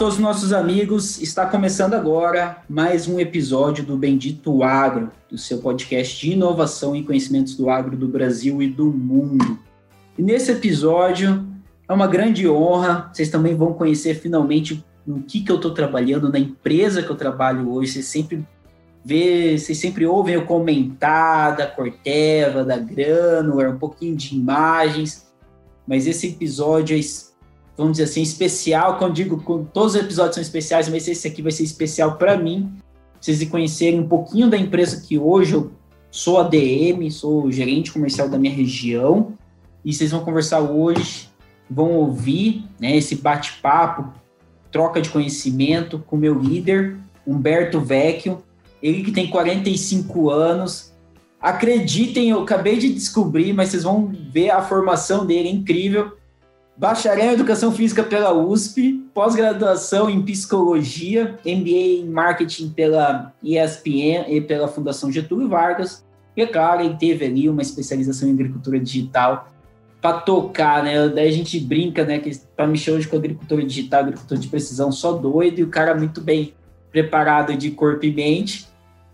Todos os nossos amigos, está começando agora mais um episódio do Bendito Agro, do seu podcast de inovação e conhecimentos do agro do Brasil e do mundo. E nesse episódio é uma grande honra, vocês também vão conhecer finalmente no que, que eu estou trabalhando, na empresa que eu trabalho hoje, vocês sempre vê, vocês sempre ouvem eu comentar da Corteva, da Granular, um pouquinho de imagens, mas esse episódio é vamos dizer assim, especial. Quando digo que todos os episódios são especiais, mas esse aqui vai ser especial para mim. Vocês conhecerem um pouquinho da empresa que hoje eu sou ADM, sou gerente comercial da minha região. E vocês vão conversar hoje, vão ouvir né, esse bate-papo, troca de conhecimento com meu líder, Humberto Vecchio. Ele que tem 45 anos. Acreditem, eu acabei de descobrir, mas vocês vão ver a formação dele, é incrível bacharel em Educação Física pela USP, pós-graduação em Psicologia, MBA em Marketing pela ESPN e pela Fundação Getúlio Vargas. E, é claro, ele teve ali uma especialização em Agricultura Digital para tocar, né? Daí a gente brinca, né, que para mexer hoje com agricultura digital, agricultura de precisão, só doido, e o cara muito bem preparado de corpo e mente.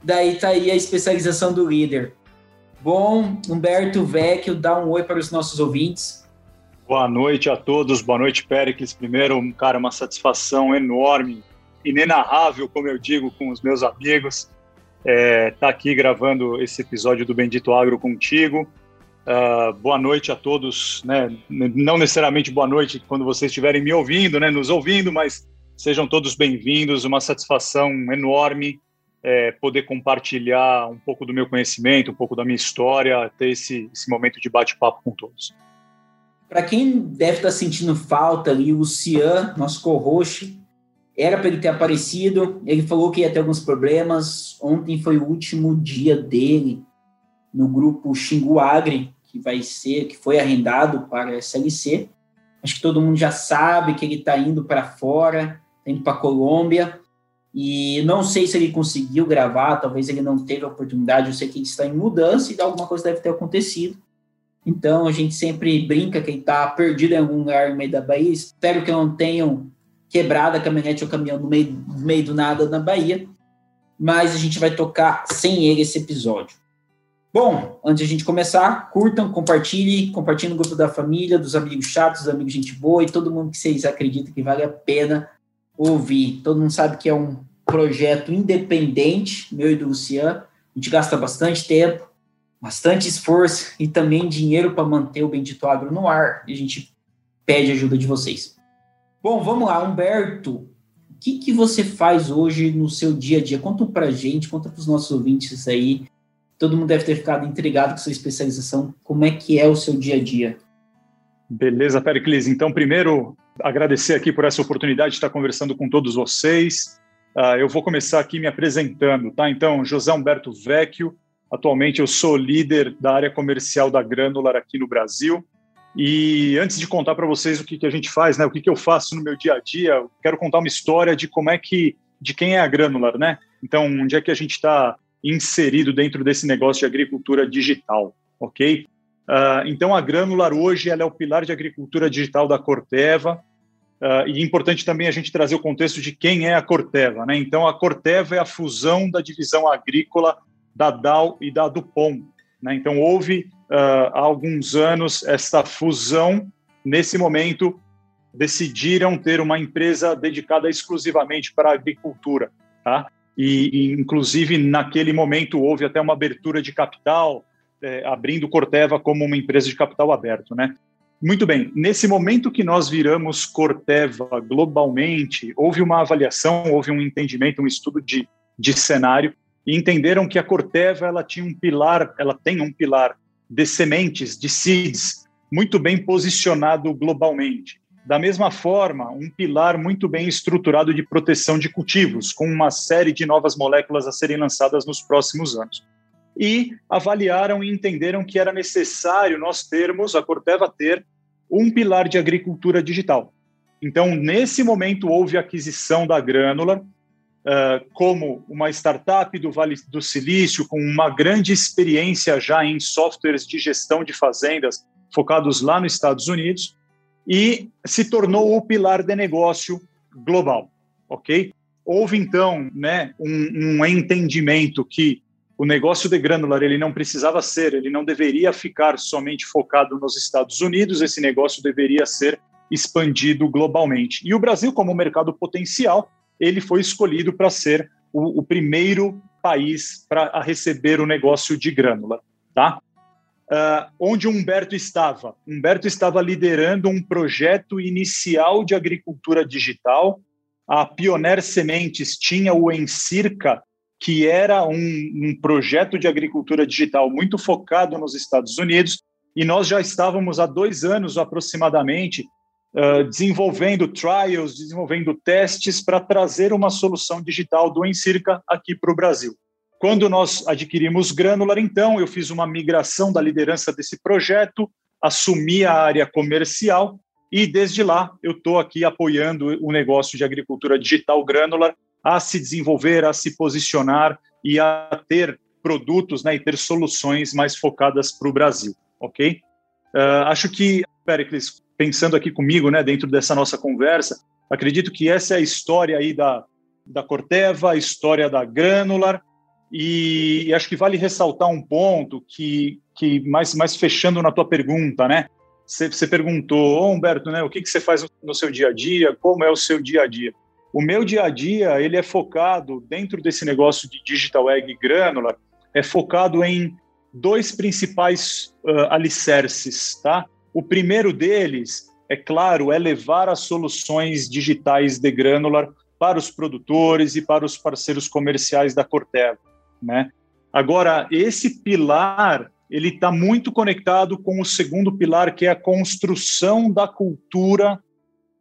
Daí tá aí a especialização do líder. Bom, Humberto Vecchio, dá um oi para os nossos ouvintes. Boa noite a todos, boa noite, Pericles. Primeiro, cara, uma satisfação enorme, inenarrável, como eu digo com os meus amigos, é, tá aqui gravando esse episódio do Bendito Agro contigo. Uh, boa noite a todos, né? Não necessariamente boa noite quando vocês estiverem me ouvindo, né? Nos ouvindo, mas sejam todos bem-vindos. Uma satisfação enorme é, poder compartilhar um pouco do meu conhecimento, um pouco da minha história, ter esse, esse momento de bate-papo com todos. Para quem deve estar tá sentindo falta ali, o Cian, nosso co-host, era para ele ter aparecido. Ele falou que ia ter alguns problemas. Ontem foi o último dia dele no grupo Xingu Agri, que vai ser, que foi arrendado para a SLC. Acho que todo mundo já sabe que ele está indo para fora, está indo para a Colômbia. E não sei se ele conseguiu gravar, talvez ele não teve a oportunidade. Eu sei que ele está em mudança e alguma coisa deve ter acontecido. Então a gente sempre brinca quem está perdido em algum lugar no meio da Bahia. Espero que não tenham quebrado a caminhonete ou caminhão no meio, no meio do nada na Bahia. Mas a gente vai tocar sem ele esse episódio. Bom, antes de a gente começar, curtam, compartilhem, compartilhem no grupo da família, dos amigos chatos, dos amigos gente boa e todo mundo que vocês acreditam que vale a pena ouvir. Todo mundo sabe que é um projeto independente, meu e do Luciano. A gente gasta bastante tempo, bastante esforço e também dinheiro para manter o Bendito Agro no ar. E a gente pede ajuda de vocês. Bom, vamos lá, Humberto. O que, que você faz hoje no seu dia a dia? Conta para gente, conta para os nossos ouvintes aí. Todo mundo deve ter ficado intrigado com sua especialização. Como é que é o seu dia a dia? Beleza, Pericles. Então, primeiro, agradecer aqui por essa oportunidade de estar conversando com todos vocês. Uh, eu vou começar aqui me apresentando, tá? Então, José Humberto Vecchio, Atualmente eu sou líder da área comercial da Granular aqui no Brasil. E antes de contar para vocês o que, que a gente faz, né, o que, que eu faço no meu dia a dia, quero contar uma história de como é que, de quem é a Granular, né? Então, onde é que a gente está inserido dentro desse negócio de agricultura digital, ok? Uh, então, a Granular hoje ela é o pilar de agricultura digital da Corteva. Uh, e é importante também a gente trazer o contexto de quem é a Corteva, né? Então, a Corteva é a fusão da divisão agrícola da Dow e da Dupont. Né? Então, houve uh, há alguns anos essa fusão. Nesse momento, decidiram ter uma empresa dedicada exclusivamente para a agricultura. Tá? E, e, inclusive, naquele momento, houve até uma abertura de capital, é, abrindo Corteva como uma empresa de capital aberto. Né? Muito bem, nesse momento que nós viramos Corteva globalmente, houve uma avaliação, houve um entendimento, um estudo de, de cenário e entenderam que a Corteva ela tinha um pilar, ela tem um pilar de sementes, de seeds, muito bem posicionado globalmente. Da mesma forma, um pilar muito bem estruturado de proteção de cultivos, com uma série de novas moléculas a serem lançadas nos próximos anos. E avaliaram e entenderam que era necessário nós termos, a Corteva ter, um pilar de agricultura digital. Então, nesse momento, houve aquisição da Granular, uh, como uma startup do Vale do Silício, com uma grande experiência já em softwares de gestão de fazendas focados lá nos Estados Unidos, e se tornou o pilar de negócio global, ok? Houve então, né, um, um entendimento que o negócio de granular ele não precisava ser, ele não deveria ficar somente focado nos Estados Unidos, esse negócio deveria ser expandido globalmente. E o Brasil, como mercado potencial, ele foi escolhido para ser o, o, primeiro país para receber o negócio de grânula, tá? Uh, onde Humberto estava? Humberto estava liderando um projeto inicial de agricultura digital. A Pioneer Sementes tinha o Encirca, que era um, um projeto de agricultura digital muito focado nos Estados Unidos, e nós já estávamos há dois anos aproximadamente uh, desenvolvendo trials, desenvolvendo testes para trazer uma solução digital do Encirca aqui para o Brasil. Quando nós adquirimos Granular, então, eu fiz uma migração da liderança desse projeto, assumi a área comercial e, desde lá, eu estou aqui apoiando o negócio de agricultura digital Granular a se desenvolver, a se posicionar e a ter produtos né, e ter soluções mais focadas para o Brasil, ok? Uh, acho que, Pericles, pensando aqui comigo, né, dentro dessa nossa conversa, acredito que essa é a história aí da, da Corteva, a história da Granular, e, e acho que vale ressaltar um ponto que, que mais, mais fechando na tua pergunta, né? Você, perguntou, oh, Humberto, né, o que, que você faz no seu dia a dia, como é o seu dia a dia? O meu dia a dia, ele é focado, dentro desse negócio de Digital Egg Granular, é focado em dois principais uh, alicerces, tá? O primeiro deles, é claro, é levar as soluções digitais de Granular para os produtores e para os parceiros comerciais da Corteva né? Agora, esse pilar ele está muito conectado com o segundo pilar, que é a construção da cultura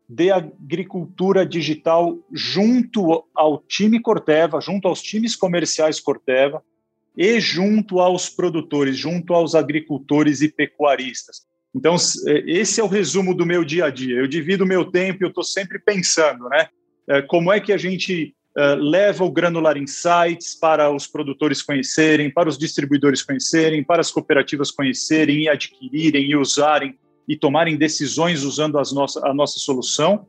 de agricultura digital junto ao time Corteva, junto aos times comerciais Corteva e junto aos produtores, junto aos agricultores e pecuaristas. Então, esse é o resumo do meu dia a dia. Eu divido o meu tempo e eu estou sempre pensando, né? É, como é que a gente uh, leva o Granular Insights para os produtores conhecerem, para os distribuidores conhecerem, para as cooperativas conhecerem e adquirirem e usarem e tomarem decisões usando as nossa, a nossa solução.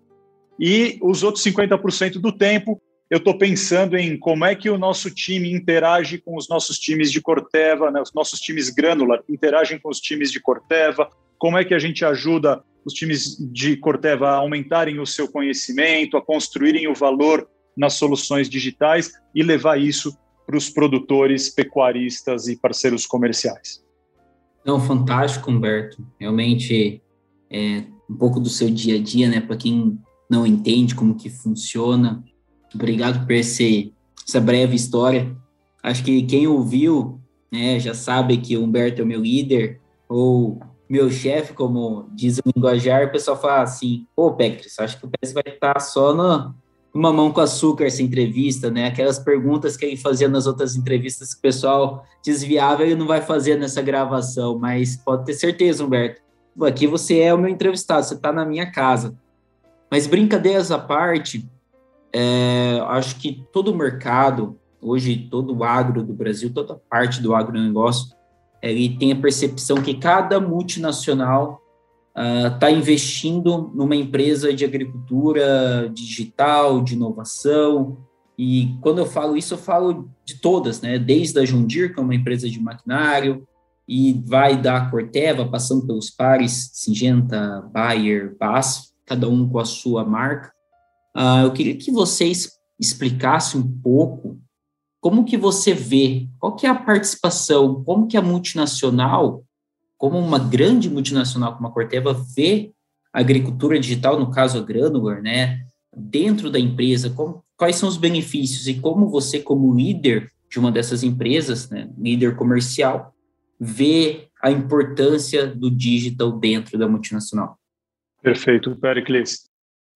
E os outros 50% do tempo, eu estou pensando em como é que o nosso time interage com os nossos times de Corteva, né, os nossos times Granular interagem com os times de Corteva, como é que a gente ajuda os times de Corteva a aumentarem o seu conhecimento, a construírem o valor nas soluções digitais e levar isso para os produtores, pecuaristas e parceiros comerciais. Não, fantástico, Humberto. Realmente é um pouco do seu dia a dia, né? Para quem não entende como que funciona. Obrigado por esse, essa breve história. Acho que quem ouviu né, já sabe que o Humberto é o meu líder, ou meu chefe, como diz o linguajar, o pessoal fala assim, pô, Pectris, acho que o PS vai estar só no, mão com açúcar essa entrevista, né? Aquelas perguntas que ele fazia nas outras entrevistas que o pessoal desviava, ele não vai fazer nessa gravação, mas pode ter certeza, Humberto. Aqui você é o meu entrevistado, você está na minha casa. Mas brincadeiras à parte, é, acho que todo o mercado, hoje todo o agro do Brasil, toda parte do agronegócio, ele tem a percepção que cada multinacional está ah, uh, investindo numa empresa de agricultura digital, de inovação. E quando eu falo isso, eu falo de todas, né? Desde a Jundir, que é uma empresa de maquinário, e vai da Corteva, passando pelos pares Singenta, Bayer, Bass, cada um com a sua marca. Uh, eu queria que vocês explicassem um pouco como que você vê, qual que é a participação, como que a multinacional como uma grande multinacional como a Corteva vê a agricultura digital, no caso a Granular, né, dentro da empresa, como, quais são os benefícios e como você, como líder de uma dessas empresas, né, líder comercial, vê a importância do digital dentro da multinacional? Perfeito, Pericles.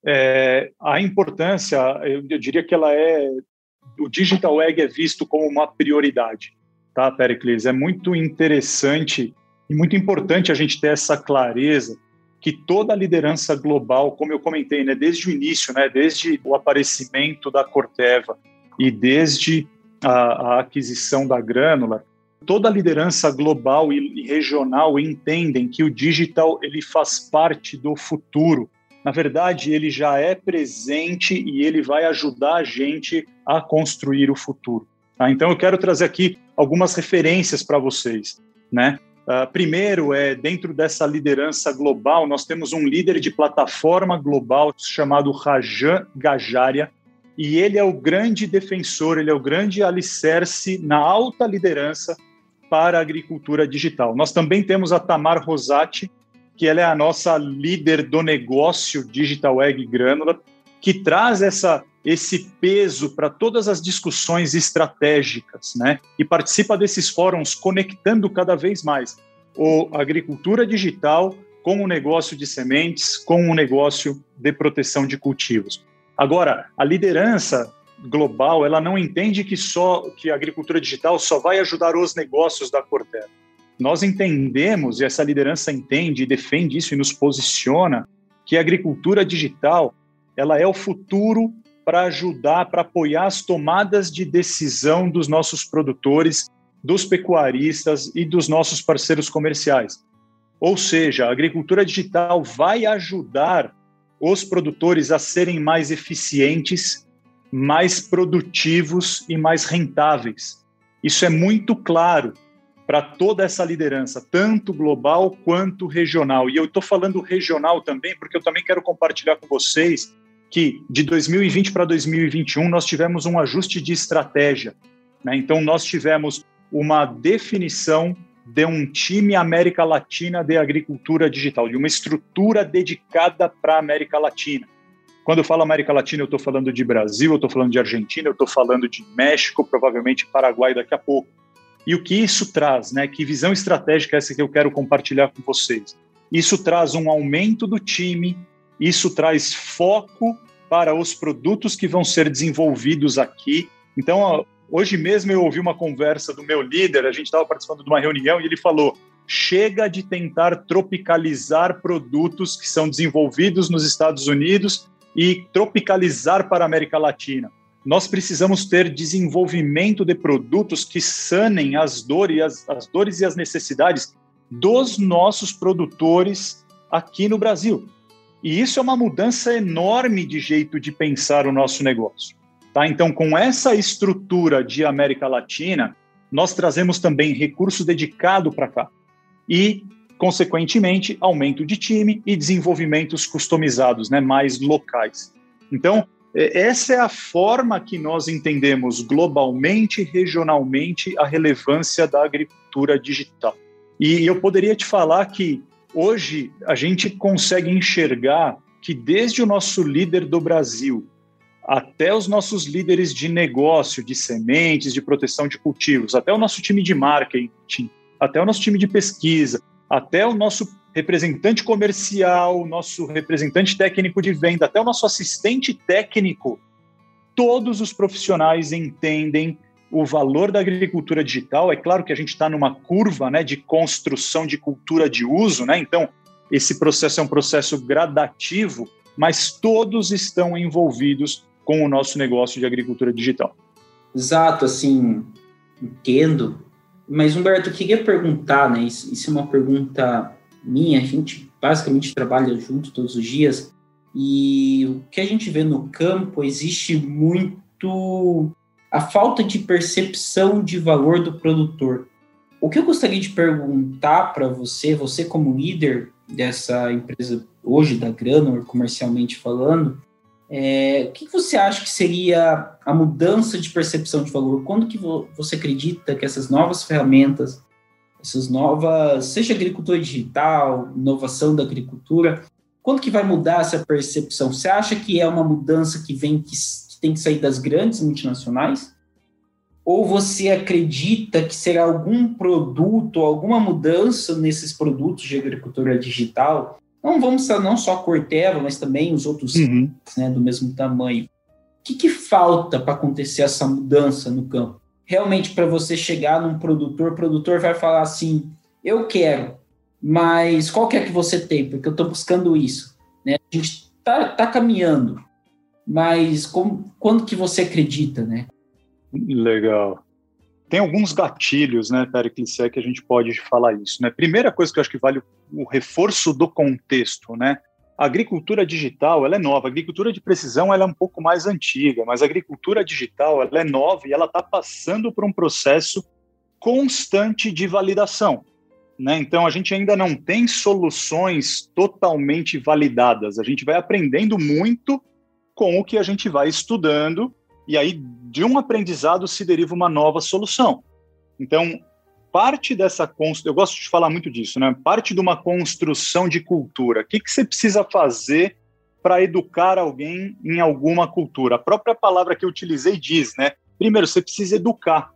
É, a importância, eu, eu, diria que ela é, o Digital Egg é visto como uma prioridade, tá, Pericles? É muito interessante e muito importante a gente ter essa clareza que toda a liderança global, como eu comentei, né, desde o início, né, desde o aparecimento da Corteva e desde a, a aquisição da Grânula, toda a liderança global e, e regional entendem que o digital ele faz parte do futuro. Na verdade, ele já é presente e ele vai ajudar a gente a construir o futuro. Tá? Então, eu quero trazer aqui algumas referências para vocês, né? Uh, primeiro, é dentro dessa liderança global, nós temos um líder de plataforma global chamado Rajan Gajaria, e ele é o grande defensor, ele é o grande alicerce na alta liderança para a agricultura digital. Nós também temos a Tamar Rosati, que ela é a nossa líder do negócio Digital Egg Granula, que traz essa esse peso para todas as discussões estratégicas, né? E participa desses fóruns conectando cada vez mais o agricultura digital com o negócio de sementes, com o negócio de proteção de cultivos. Agora, a liderança global, ela não entende que só que a agricultura digital só vai ajudar os negócios da Corteva. Nós entendemos e essa liderança entende e defende isso e nos posiciona que a agricultura digital, ela é o futuro para ajudar, para apoiar as tomadas de decisão dos nossos produtores, dos pecuaristas e dos nossos parceiros comerciais. Ou seja, a agricultura digital vai ajudar os produtores a serem mais eficientes, mais produtivos e mais rentáveis. Isso é muito claro para toda essa liderança, tanto global quanto regional. E eu estou falando regional também, porque eu também quero compartilhar com vocês que de 2020 para 2021 nós tivemos um ajuste de estratégia. Né? Então, nós tivemos uma definição de um time América Latina de agricultura digital, de uma estrutura dedicada para a América Latina. Quando eu falo América Latina, eu estou falando de Brasil, eu estou falando de Argentina, eu estou falando de México, provavelmente Paraguai daqui a pouco. E o que isso traz, né? Que visão estratégica é essa que eu quero compartilhar com vocês? Isso traz um aumento do time, isso traz foco para os produtos que vão ser desenvolvidos aqui. Então, hoje mesmo eu ouvi uma conversa do meu líder, a gente estava participando de uma reunião e ele falou: chega de tentar tropicalizar produtos que são desenvolvidos nos Estados Unidos e tropicalizar para a América Latina. Nós precisamos ter desenvolvimento de produtos que sanem as dores, as, as dores e as necessidades dos nossos produtores aqui no Brasil. E isso é uma mudança enorme de jeito de pensar o nosso negócio. Tá? Então, com essa estrutura de América Latina, nós trazemos também recurso dedicado para cá. E, consequentemente, aumento de time e desenvolvimentos customizados, né, mais locais. Então, essa é a forma que nós entendemos globalmente, regionalmente, a relevância da agricultura digital. E eu poderia te falar que Hoje, a gente consegue enxergar que desde o nosso líder do Brasil até os nossos líderes de negócio, de sementes, de proteção de cultivos, até o nosso time de marketing, até o nosso time de pesquisa, até o nosso representante comercial, nosso representante técnico de venda, até o nosso assistente técnico, todos os profissionais entendem o valor da agricultura digital. É claro que a gente está numa curva né, de construção de cultura de uso, né? então esse processo é um processo gradativo, mas todos estão envolvidos com o nosso negócio de agricultura digital. Exato, assim, entendo. Mas, Humberto, eu queria perguntar, né? Isso, isso é uma pergunta minha, a gente basicamente trabalha junto todos os dias, e o que a gente vê no campo existe muito a falta de percepção de valor do produtor. O que eu gostaria de perguntar para você, você como líder dessa empresa hoje da Granor, comercialmente falando, é, o que você acha que seria a mudança de percepção de valor? Quando que você acredita que essas novas ferramentas, essas novas, seja agricultura digital, inovação da agricultura, quando que vai mudar essa percepção? Você acha que é uma mudança que vem que tem que sair das grandes multinacionais? Ou você acredita que será algum produto, alguma mudança nesses produtos de agricultura digital não vamos não só a Corteva, mas também os outros uhum. né, do mesmo tamanho. O que, que falta para acontecer essa mudança no campo? Realmente, para você chegar num produtor, o produtor vai falar assim: eu quero, mas qual que é que você tem? Porque eu estou buscando isso. Né? A gente está tá caminhando, mas como, quando que você acredita, né? Legal. Tem alguns gatilhos, né, Pericles, é que a gente pode falar isso. Né? Primeira coisa que eu acho que vale o reforço do contexto, né? A agricultura digital ela é nova, a agricultura de precisão ela é um pouco mais antiga, mas a agricultura digital ela é nova e ela está passando por um processo constante de validação. Né? Então a gente ainda não tem soluções totalmente validadas. A gente vai aprendendo muito com o que a gente vai estudando e aí de um aprendizado se deriva uma nova solução. Então, parte dessa construção, eu gosto de falar muito disso, né? Parte de uma construção de cultura. O que, que você precisa fazer para educar alguém em alguma cultura? A própria palavra que eu utilizei diz, né? Primeiro, você precisa educar.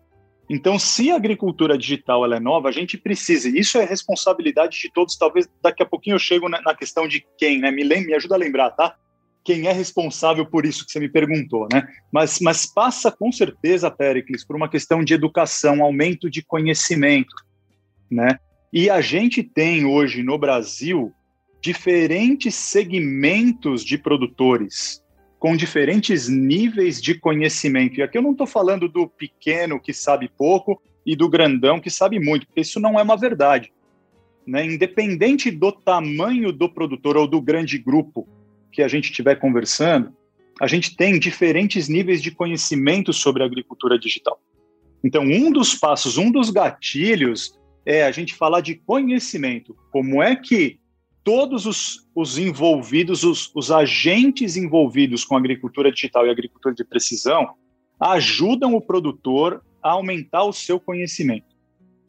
Então, se a agricultura digital ela é nova, a gente precisa. Isso é responsabilidade de todos. Talvez daqui a pouquinho eu chego na, questão de quem, né? Me, me ajuda a lembrar, tá? Quem é responsável por isso que você me perguntou, né? Mas, mas passa com certeza, Pericles, por uma questão de educação, aumento de conhecimento, né? E a gente tem hoje no Brasil diferentes segmentos de produtores com diferentes níveis de conhecimento. E aqui eu não estou falando do pequeno que sabe pouco e do grandão que sabe muito, porque isso não é uma verdade. Né? Independente do tamanho do produtor ou do grande grupo, que a gente estiver conversando, a gente tem diferentes níveis de conhecimento sobre a agricultura digital. Então, um dos passos, um dos gatilhos é a gente falar de conhecimento. Como é que todos os, os envolvidos, os, os agentes envolvidos com agricultura digital e agricultura de precisão, ajudam o produtor a aumentar o seu conhecimento.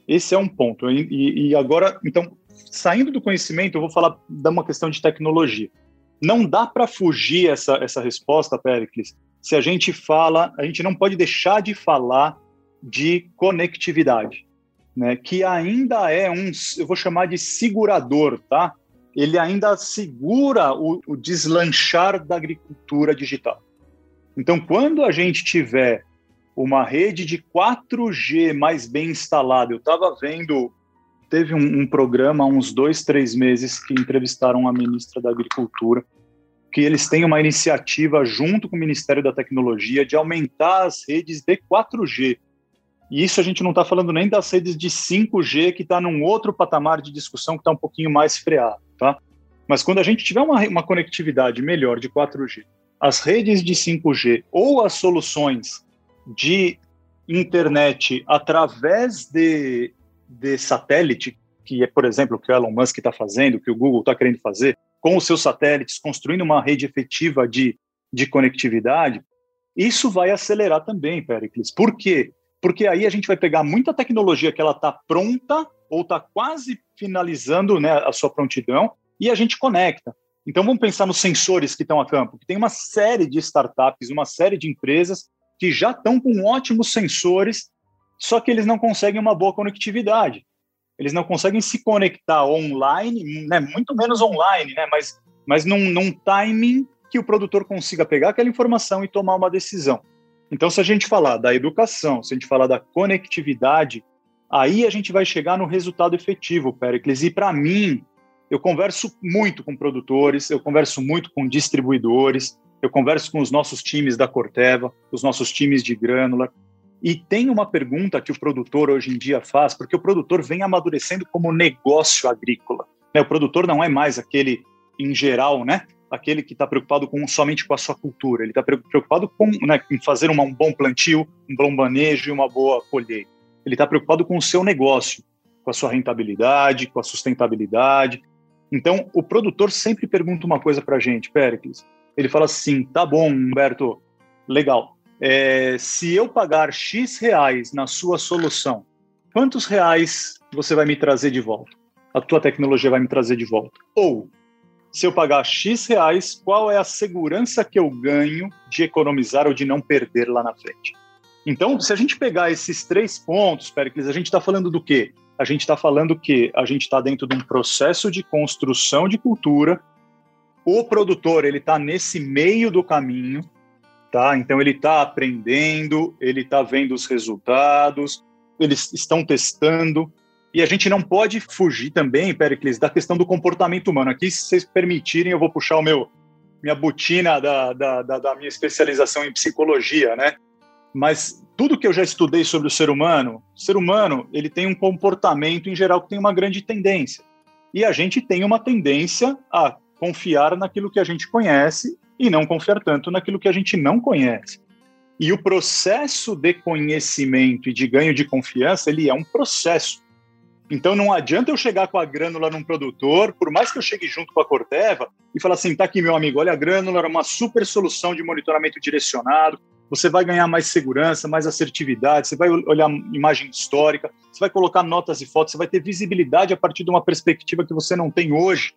Esse é um ponto. E, e agora, então, saindo do conhecimento, eu vou falar de uma questão de tecnologia. Não dá para fugir essa, essa resposta, Pericles, se a gente fala, a gente não pode deixar de falar de conectividade, né? que ainda é um, eu vou chamar de segurador, tá? Ele ainda segura o, o deslanchar da agricultura digital. Então, quando a gente tiver uma rede de 4G mais bem instalada, eu estava vendo teve um, um, programa há uns dois, três meses que entrevistaram a ministra da Agricultura, que eles têm uma iniciativa junto com o Ministério da Tecnologia de aumentar as redes de 4G. E isso a gente não está falando nem das redes de 5G, que está num outro patamar de discussão que está um pouquinho mais freado, tá? Mas quando a gente tiver uma, uma conectividade melhor de 4G, as redes de 5G ou as soluções de internet através de de satélite, que é, por exemplo, o que o Elon Musk está fazendo, que o Google está querendo fazer, com os seus satélites, construindo uma rede efetiva de, de conectividade, isso vai acelerar também, Pericles. Por quê? Porque aí a gente vai pegar muita tecnologia que ela está pronta ou está quase finalizando né, a sua prontidão e a gente conecta. Então vamos pensar nos sensores que estão a campo, que tem uma série de startups, uma série de empresas que já estão com ótimos sensores só que eles não conseguem uma boa conectividade. Eles não conseguem se conectar online, né, muito menos online, né, mas, mas num, num timing que o produtor consiga pegar aquela informação e tomar uma decisão. Então, se a gente falar da educação, se a gente falar da conectividade, aí a gente vai chegar no resultado efetivo, Pericles. E para mim, eu converso muito com produtores, eu converso muito com distribuidores, eu converso com os nossos times da Corteva, os nossos times de grânula, e tem uma pergunta que o produtor hoje em dia faz, porque o produtor vem amadurecendo como negócio agrícola. Né? O produtor não é mais aquele, em geral, né? aquele que está preocupado com, somente com a sua cultura. Ele está preocupado com né, em fazer uma, um bom plantio, um bom manejo e uma boa colheita. Ele está preocupado com o seu negócio, com a sua rentabilidade, com a sustentabilidade. Então, o produtor sempre pergunta uma coisa para a gente, Pericles. Ele fala assim: tá bom, Humberto, legal é, se eu pagar X reais na sua solução, quantos reais você vai me trazer de volta? A tua tecnologia vai me trazer de volta. Ou, se eu pagar X reais, qual é a segurança que eu ganho de economizar ou de não perder lá na frente? Então, se a gente pegar esses três pontos, Pericles, a gente está falando do quê? a gente está falando que a gente está dentro de um processo de construção de cultura. O produtor ele está nesse meio do caminho, tá? Então ele está aprendendo, ele está vendo os resultados, eles estão testando. E a gente não pode fugir também, Pericles, da questão do comportamento humano. Aqui, se vocês permitirem, eu vou puxar o meu minha botina da, da, da, da minha especialização em psicologia, né? Mas tudo que eu já estudei sobre o ser humano, o ser humano ele tem um comportamento em geral que tem uma grande tendência. E a gente tem uma tendência a confiar naquilo que a gente conhece e não confiar tanto naquilo que a gente não conhece. E o processo de conhecimento e de ganho de confiança, ele é um processo. Então não adianta eu chegar com a grânula num produtor, por mais que eu chegue junto com a Corteva e falar assim, tá aqui meu amigo, olha a grânula, era uma super solução de monitoramento direcionado, você vai ganhar mais segurança, mais assertividade, você vai olhar imagem histórica, você vai colocar notas e fotos, você vai ter visibilidade a partir de uma perspectiva que você não tem hoje.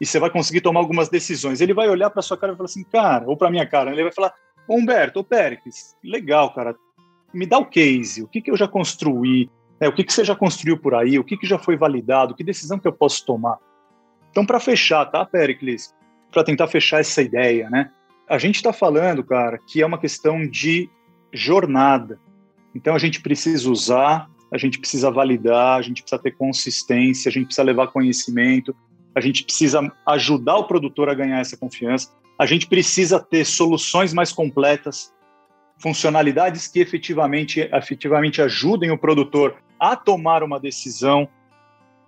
E você vai conseguir tomar algumas decisões. Ele vai olhar para sua cara e falar assim, cara, ou para minha cara, ele vai falar, Humberto, ô Péricles, legal, cara, me dá o case, o que, que eu já construí, é, o que, que você já construiu por aí? O que, que já foi validado? Que decisão que eu posso tomar? Então, para fechar, tá, Pericles? Para tentar fechar essa ideia, né? A gente está falando, cara, que é uma questão de jornada. Então, a gente precisa usar, a gente precisa validar, a gente precisa ter consistência, a gente precisa levar conhecimento, a gente precisa ajudar o produtor a ganhar essa confiança, a gente precisa ter soluções mais completas, funcionalidades que efetivamente, efetivamente ajudem o produtor a tomar uma decisão,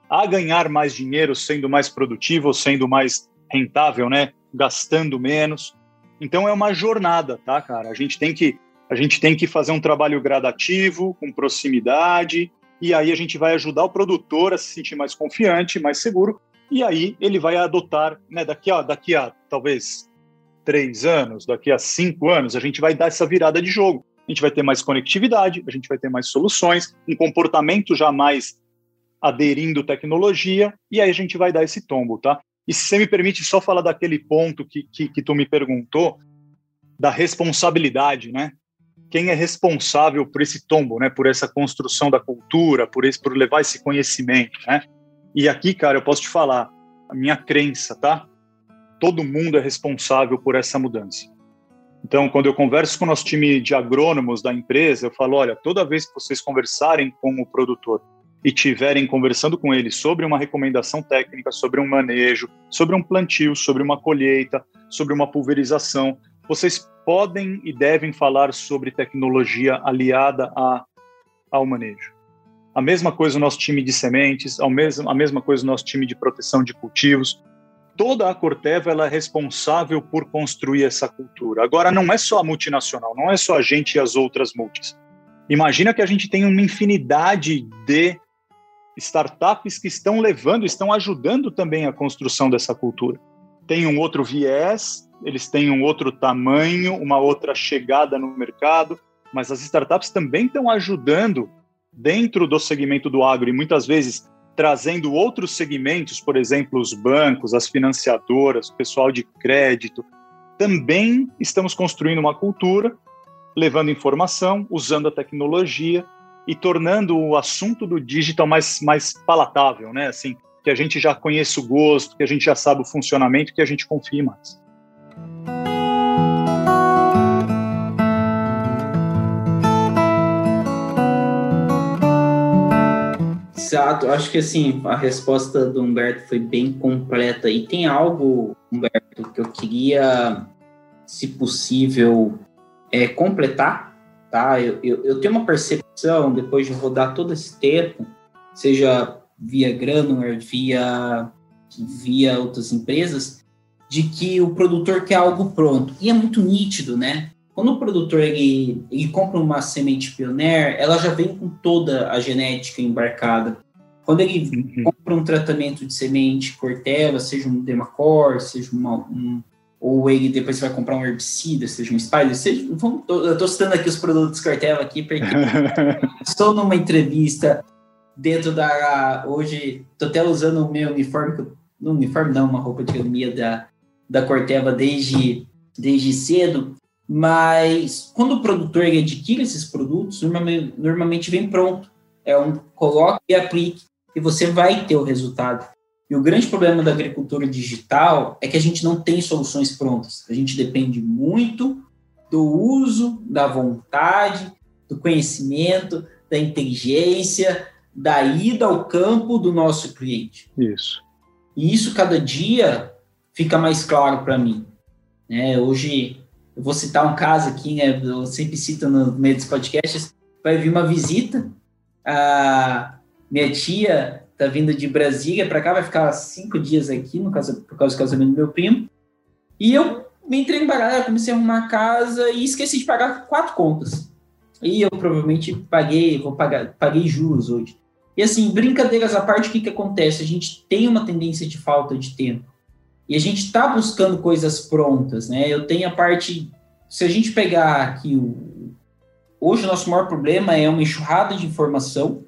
a ganhar mais dinheiro, sendo mais produtivo, sendo mais rentável, né? Gastando menos. Então é uma jornada, tá, cara? A gente tem que a gente tem que fazer um trabalho gradativo, com proximidade, e aí a gente vai ajudar o produtor a se sentir mais confiante, mais seguro, e aí ele vai adotar, né, daqui a, daqui a talvez três anos, daqui a cinco anos, a gente vai dar essa virada de jogo a gente vai ter mais conectividade, a gente vai ter mais soluções, um comportamento já mais aderindo tecnologia, e aí a gente vai dar esse tombo, tá? E se você me permite só falar daquele ponto que, que, que tu me perguntou, da responsabilidade, né? Quem é responsável por esse tombo, né? Por essa construção da cultura, por, esse, por levar esse conhecimento, né? E aqui, cara, eu posso te falar, a minha crença, tá? Todo mundo é responsável por essa mudança. Então, quando eu converso com o nosso time de agrônomos da empresa, eu falo: olha, toda vez que vocês conversarem com o produtor e tiverem conversando com ele sobre uma recomendação técnica, sobre um manejo, sobre um plantio, sobre uma colheita, sobre uma pulverização, vocês podem e devem falar sobre tecnologia aliada a, ao manejo. A mesma coisa o nosso time de sementes, a mesma, a mesma coisa o nosso time de proteção de cultivos toda a Corteva ela é responsável por construir essa cultura. Agora, não é só a multinacional, não é só a gente e as outras multis. Imagina que a gente tem uma infinidade de startups que estão levando, estão ajudando também a construção dessa cultura. Tem um outro viés, eles têm um outro tamanho, uma outra chegada no mercado, mas as startups também estão ajudando dentro do segmento do agro e muitas vezes trazendo outros segmentos, por exemplo, os bancos, as financiadoras, o pessoal de crédito. Também estamos construindo uma cultura, levando informação, usando a tecnologia e tornando o assunto do digital mais, mais palatável, né? Assim, que a gente já conheça o gosto, que a gente já sabe o funcionamento, que a gente confie mais. Exato, acho que assim, a resposta do Humberto foi bem completa. E tem algo, Humberto, que eu queria, se possível, é, completar, tá? Eu, eu, eu, tenho uma percepção, depois de rodar todo esse tempo, seja via Granular, via, via outras empresas, de que o produtor quer algo pronto. E é muito nítido, né? Quando o produtor ele, ele compra uma semente pioneer, ela já vem com toda a genética embarcada. Quando ele uhum. compra um tratamento de semente Corteva, seja um Demacor, seja uma, um, ou ele depois vai comprar um herbicida, seja um Spider, seja, vamos, eu estou citando aqui os produtos Corteva aqui, porque estou numa entrevista dentro da, hoje, estou até usando o meu uniforme, não uniforme não, uma roupa de academia da, da Corteva desde, desde cedo, mas quando o produtor adquire esses produtos, normalmente, vem pronto. É um coloque e aplique e você vai ter o resultado. E o grande problema da agricultura digital é que a gente não tem soluções prontas. A gente depende muito do uso, da vontade, do conhecimento, da inteligência, da ida ao campo do nosso cliente. Isso. E isso cada dia fica mais claro para mim. É, hoje, eu vou citar um caso aqui, né, eu sempre cito no meio dos podcasts, vai vir uma visita, a minha tia tá vindo de Brasília para cá, vai ficar cinco dias aqui, no caso, por causa do casamento do meu primo. E eu me entrei em baralho, comecei a arrumar a casa e esqueci de pagar quatro contas. E eu provavelmente paguei, vou pagar, paguei juros hoje. E assim, brincadeiras à parte, o que, que acontece? A gente tem uma tendência de falta de tempo. E a gente está buscando coisas prontas, né? Eu tenho a parte. Se a gente pegar aqui o. Hoje o nosso maior problema é uma enxurrada de informação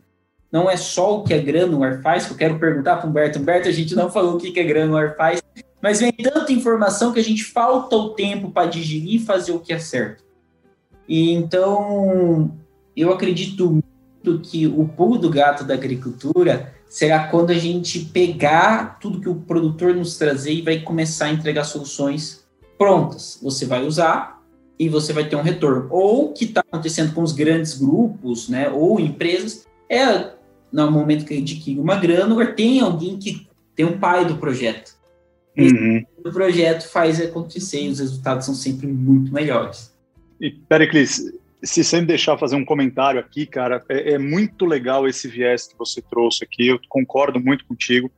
não é só o que a Granular faz, que eu quero perguntar para o Humberto. Humberto, a gente não falou o que, que a Granular faz, mas vem tanta informação que a gente falta o tempo para digerir e fazer o que é certo. E então, eu acredito muito que o pulo do gato da agricultura será quando a gente pegar tudo que o produtor nos trazer e vai começar a entregar soluções prontas. Você vai usar e você vai ter um retorno. Ou o que está acontecendo com os grandes grupos, né, ou empresas, é no momento que adquire uma grana, tem alguém que tem um pai do projeto. Uhum. O projeto faz acontecer e os resultados são sempre muito melhores. E, Pericles, se me deixar fazer um comentário aqui, cara, é, é, muito legal esse viés que você trouxe aqui, eu concordo muito contigo,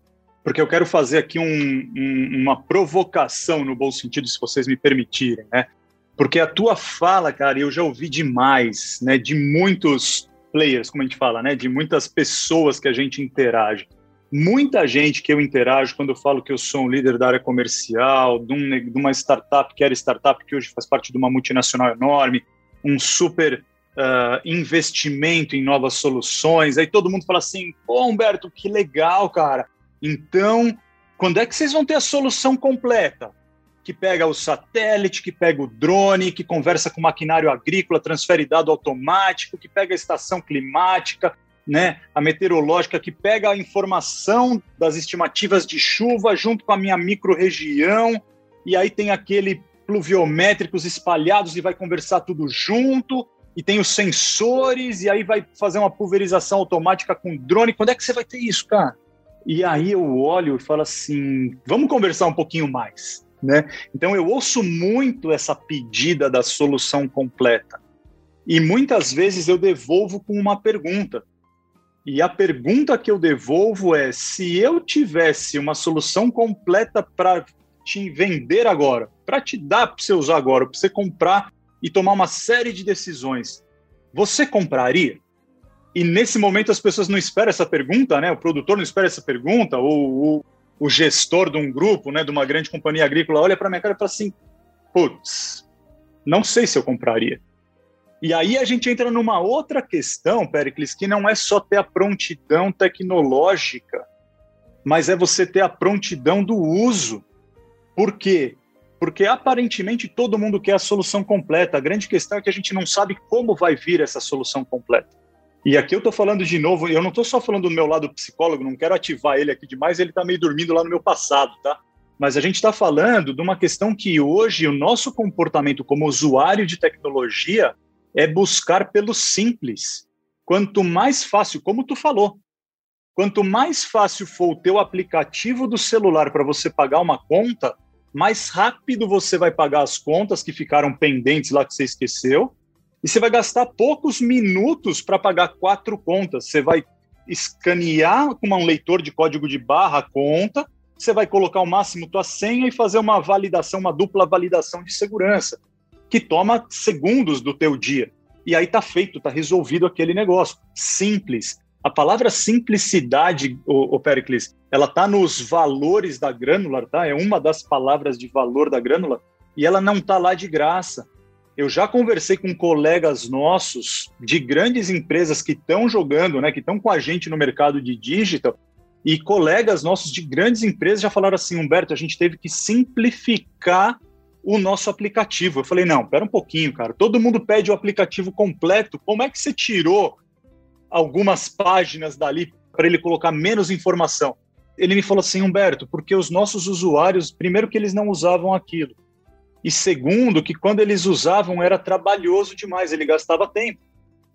porque eu quero fazer aqui um, um, uma provocação, no bom sentido, se vocês me permitirem, né? Porque a tua fala, cara, eu já ouvi demais, né, de muitos players, como a gente fala, né? De muitas pessoas que a gente interage. Muita gente que eu interajo quando eu falo que eu sou um líder da área comercial, de, um, de uma startup que era startup, que hoje faz parte de uma multinacional enorme, um super uh, investimento em novas soluções. Aí todo mundo fala assim: pô, Humberto, que legal, cara. Então, quando é que vocês vão ter a solução completa? que pega o satélite, que pega o drone, que conversa com o maquinário agrícola, transfere dado automático, que pega a estação climática, né, a meteorológica, que pega a informação das estimativas de chuva junto com a minha microrregião, e aí tem aquele pluviométricos espalhados e vai conversar tudo junto, e tem os sensores, e aí vai fazer uma pulverização automática com drone. Quando é que você vai ter isso, cara? E aí eu olho e falo assim: vamos conversar um pouquinho mais. Né? Então eu ouço muito essa pedida da solução completa. E muitas vezes eu devolvo com uma pergunta. E a pergunta que eu devolvo é: se eu tivesse uma solução completa para te vender agora, para te dar para você usar agora, para você comprar e tomar uma série de decisões, você compraria? E nesse momento as pessoas não esperam essa pergunta, né? O produtor não espera essa pergunta, ou, o gestor de um grupo, né, de uma grande companhia agrícola, olha para minha cara e fala assim: putz, não sei se eu compraria. E aí a gente entra numa outra questão, Pericles, que não é só ter a prontidão tecnológica, mas é você ter a prontidão do uso. Por quê? Porque aparentemente todo mundo quer a solução completa. A grande questão é que a gente não sabe como vai vir essa solução completa. E aqui eu estou falando de novo, eu não estou só falando do meu lado psicólogo, não quero ativar ele aqui demais, ele está meio dormindo lá no meu passado, tá? Mas a gente está falando de uma questão que hoje o nosso comportamento como usuário de tecnologia é buscar pelo simples. Quanto mais fácil, como tu falou, quanto mais fácil for o teu aplicativo do celular para você pagar uma conta, mais rápido você vai pagar as contas que ficaram pendentes lá que você esqueceu e você vai gastar poucos minutos para pagar quatro contas. Você vai escanear com um leitor de código de barra a conta, você vai colocar o máximo tua senha e fazer uma validação, uma dupla validação de segurança, que toma segundos do teu dia. E aí tá feito, tá resolvido aquele negócio. Simples. A palavra simplicidade, o, o Pericles, ela tá nos valores da Granular, tá? É uma das palavras de valor da Granular e ela não tá lá de graça. Eu já conversei com colegas nossos de grandes empresas que estão jogando, né, que estão com a gente no mercado de digital, e colegas nossos de grandes empresas já falaram assim, Humberto, a gente teve que simplificar o nosso aplicativo. Eu falei, não, pera um pouquinho, cara. Todo mundo pede o aplicativo completo. Como é que você tirou algumas páginas dali para ele colocar menos informação. Ele me falou assim, Humberto, porque os nossos usuários, primeiro que eles não usavam aquilo, e segundo que quando eles usavam era trabalhoso demais, ele gastava tempo.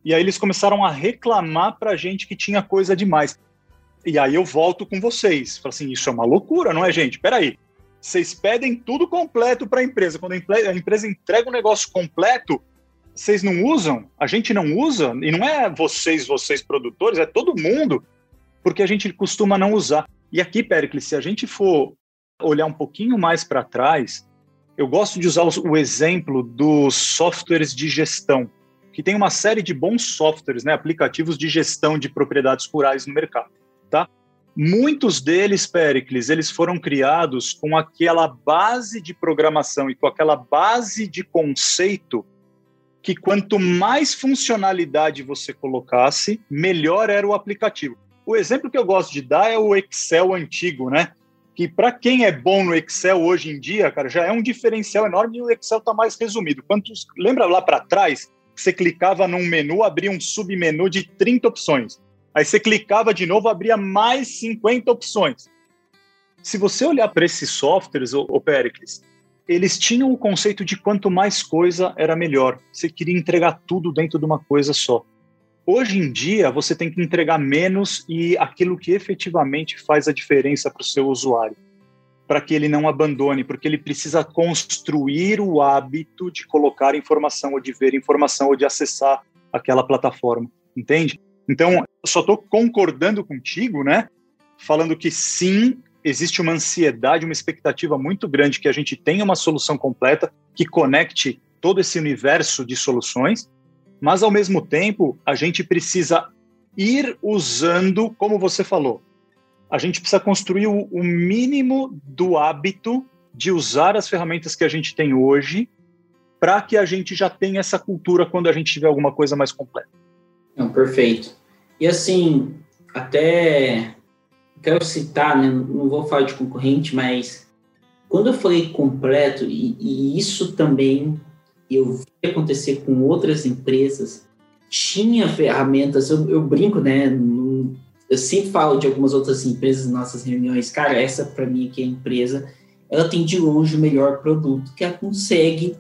E aí eles começaram a reclamar para a gente que tinha coisa demais. E aí eu volto com vocês. Falo assim, isso é uma loucura, não é, gente? Peraí. Vocês pedem tudo completo para a empresa. Quando a empresa entrega um negócio completo, vocês não usam? A gente não usa? E não é vocês, vocês produtores, é todo mundo, porque a gente costuma não usar. E aqui, Pericles, se a gente for olhar um pouquinho mais para trás, eu gosto de usar o exemplo dos softwares de gestão, que tem uma série de bons softwares, né, aplicativos de gestão de propriedades rurais no mercado, tá? Muitos deles, Pericles, eles foram criados com aquela base de programação e com aquela base de conceito que quanto mais funcionalidade você colocasse, melhor era o aplicativo. O exemplo que eu gosto de dar é o Excel antigo, né? Que para quem é bom no Excel hoje em dia, cara, já é um diferencial enorme e o Excel está mais resumido. Quantos, lembra lá para trás você clicava num menu, abria um submenu de 30 opções. Aí você clicava de novo, abria mais 50 opções. Se você olhar para esses softwares, o Pericles, eles tinham o conceito de quanto mais coisa era melhor. Você queria entregar tudo dentro de uma coisa só. Hoje em dia, você tem que entregar menos e aquilo que efetivamente faz a diferença para o seu usuário para que ele não abandone, porque ele precisa construir o hábito de colocar informação, ou de ver informação, ou de acessar aquela plataforma, entende? Então, eu só estou concordando contigo, né? Falando que sim, existe uma ansiedade, uma expectativa muito grande que a gente tenha uma solução completa que conecte todo esse universo de soluções, mas ao mesmo tempo a gente precisa ir usando, como você falou, a gente precisa construir o, mínimo do hábito de usar as ferramentas que a gente tem hoje para que a gente já tenha essa cultura quando a gente tiver alguma coisa mais completa. Não, perfeito. E assim, até quero citar, né, não vou falar de concorrente, mas quando eu falei completo, e, e isso também eu vi acontecer com outras empresas, tinha ferramentas, eu, eu brinco, né, eu sempre falo de algumas outras empresas nas nossas reuniões, cara, essa para mim aqui é a empresa, ela tem de longe o melhor produto, que ela consegue,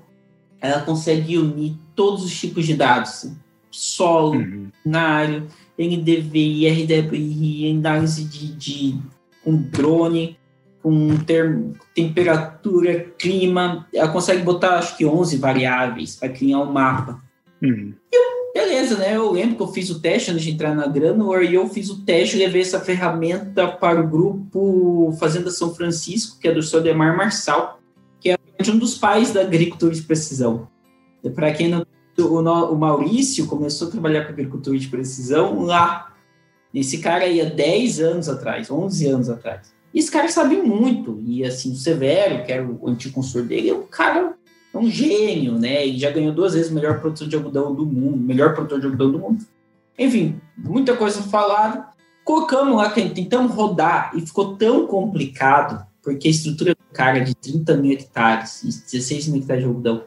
ela consegue unir todos os tipos de dados, solo, uhum. binário, NDVI, RDBI, análise de, de com drone, com term, temperatura, clima, ela consegue botar acho que 11 variáveis para criar um mapa. Uhum. Eu Beleza, né? Eu lembro que eu fiz o teste antes de entrar na Granor e eu fiz o teste levei essa ferramenta para o grupo Fazenda São Francisco, que é do seu Demar Marçal, que é um dos pais da agricultura de precisão. Para quem não o, Maurício começou a trabalhar com agricultura de precisão lá. Esse cara há 10 anos atrás, 11 anos atrás. E esse cara sabe muito. E assim, o Severo, que era o antigo consultor dele, é um cara é um gênio, né? E já ganhou duas vezes o melhor produtor de algodão do mundo, melhor produtor de algodão do mundo. Enfim, muita coisa falada. Colocamos lá, tentamos rodar e ficou tão complicado, porque a estrutura do cara é de 30 mil hectares e 16 mil hectares de algodão.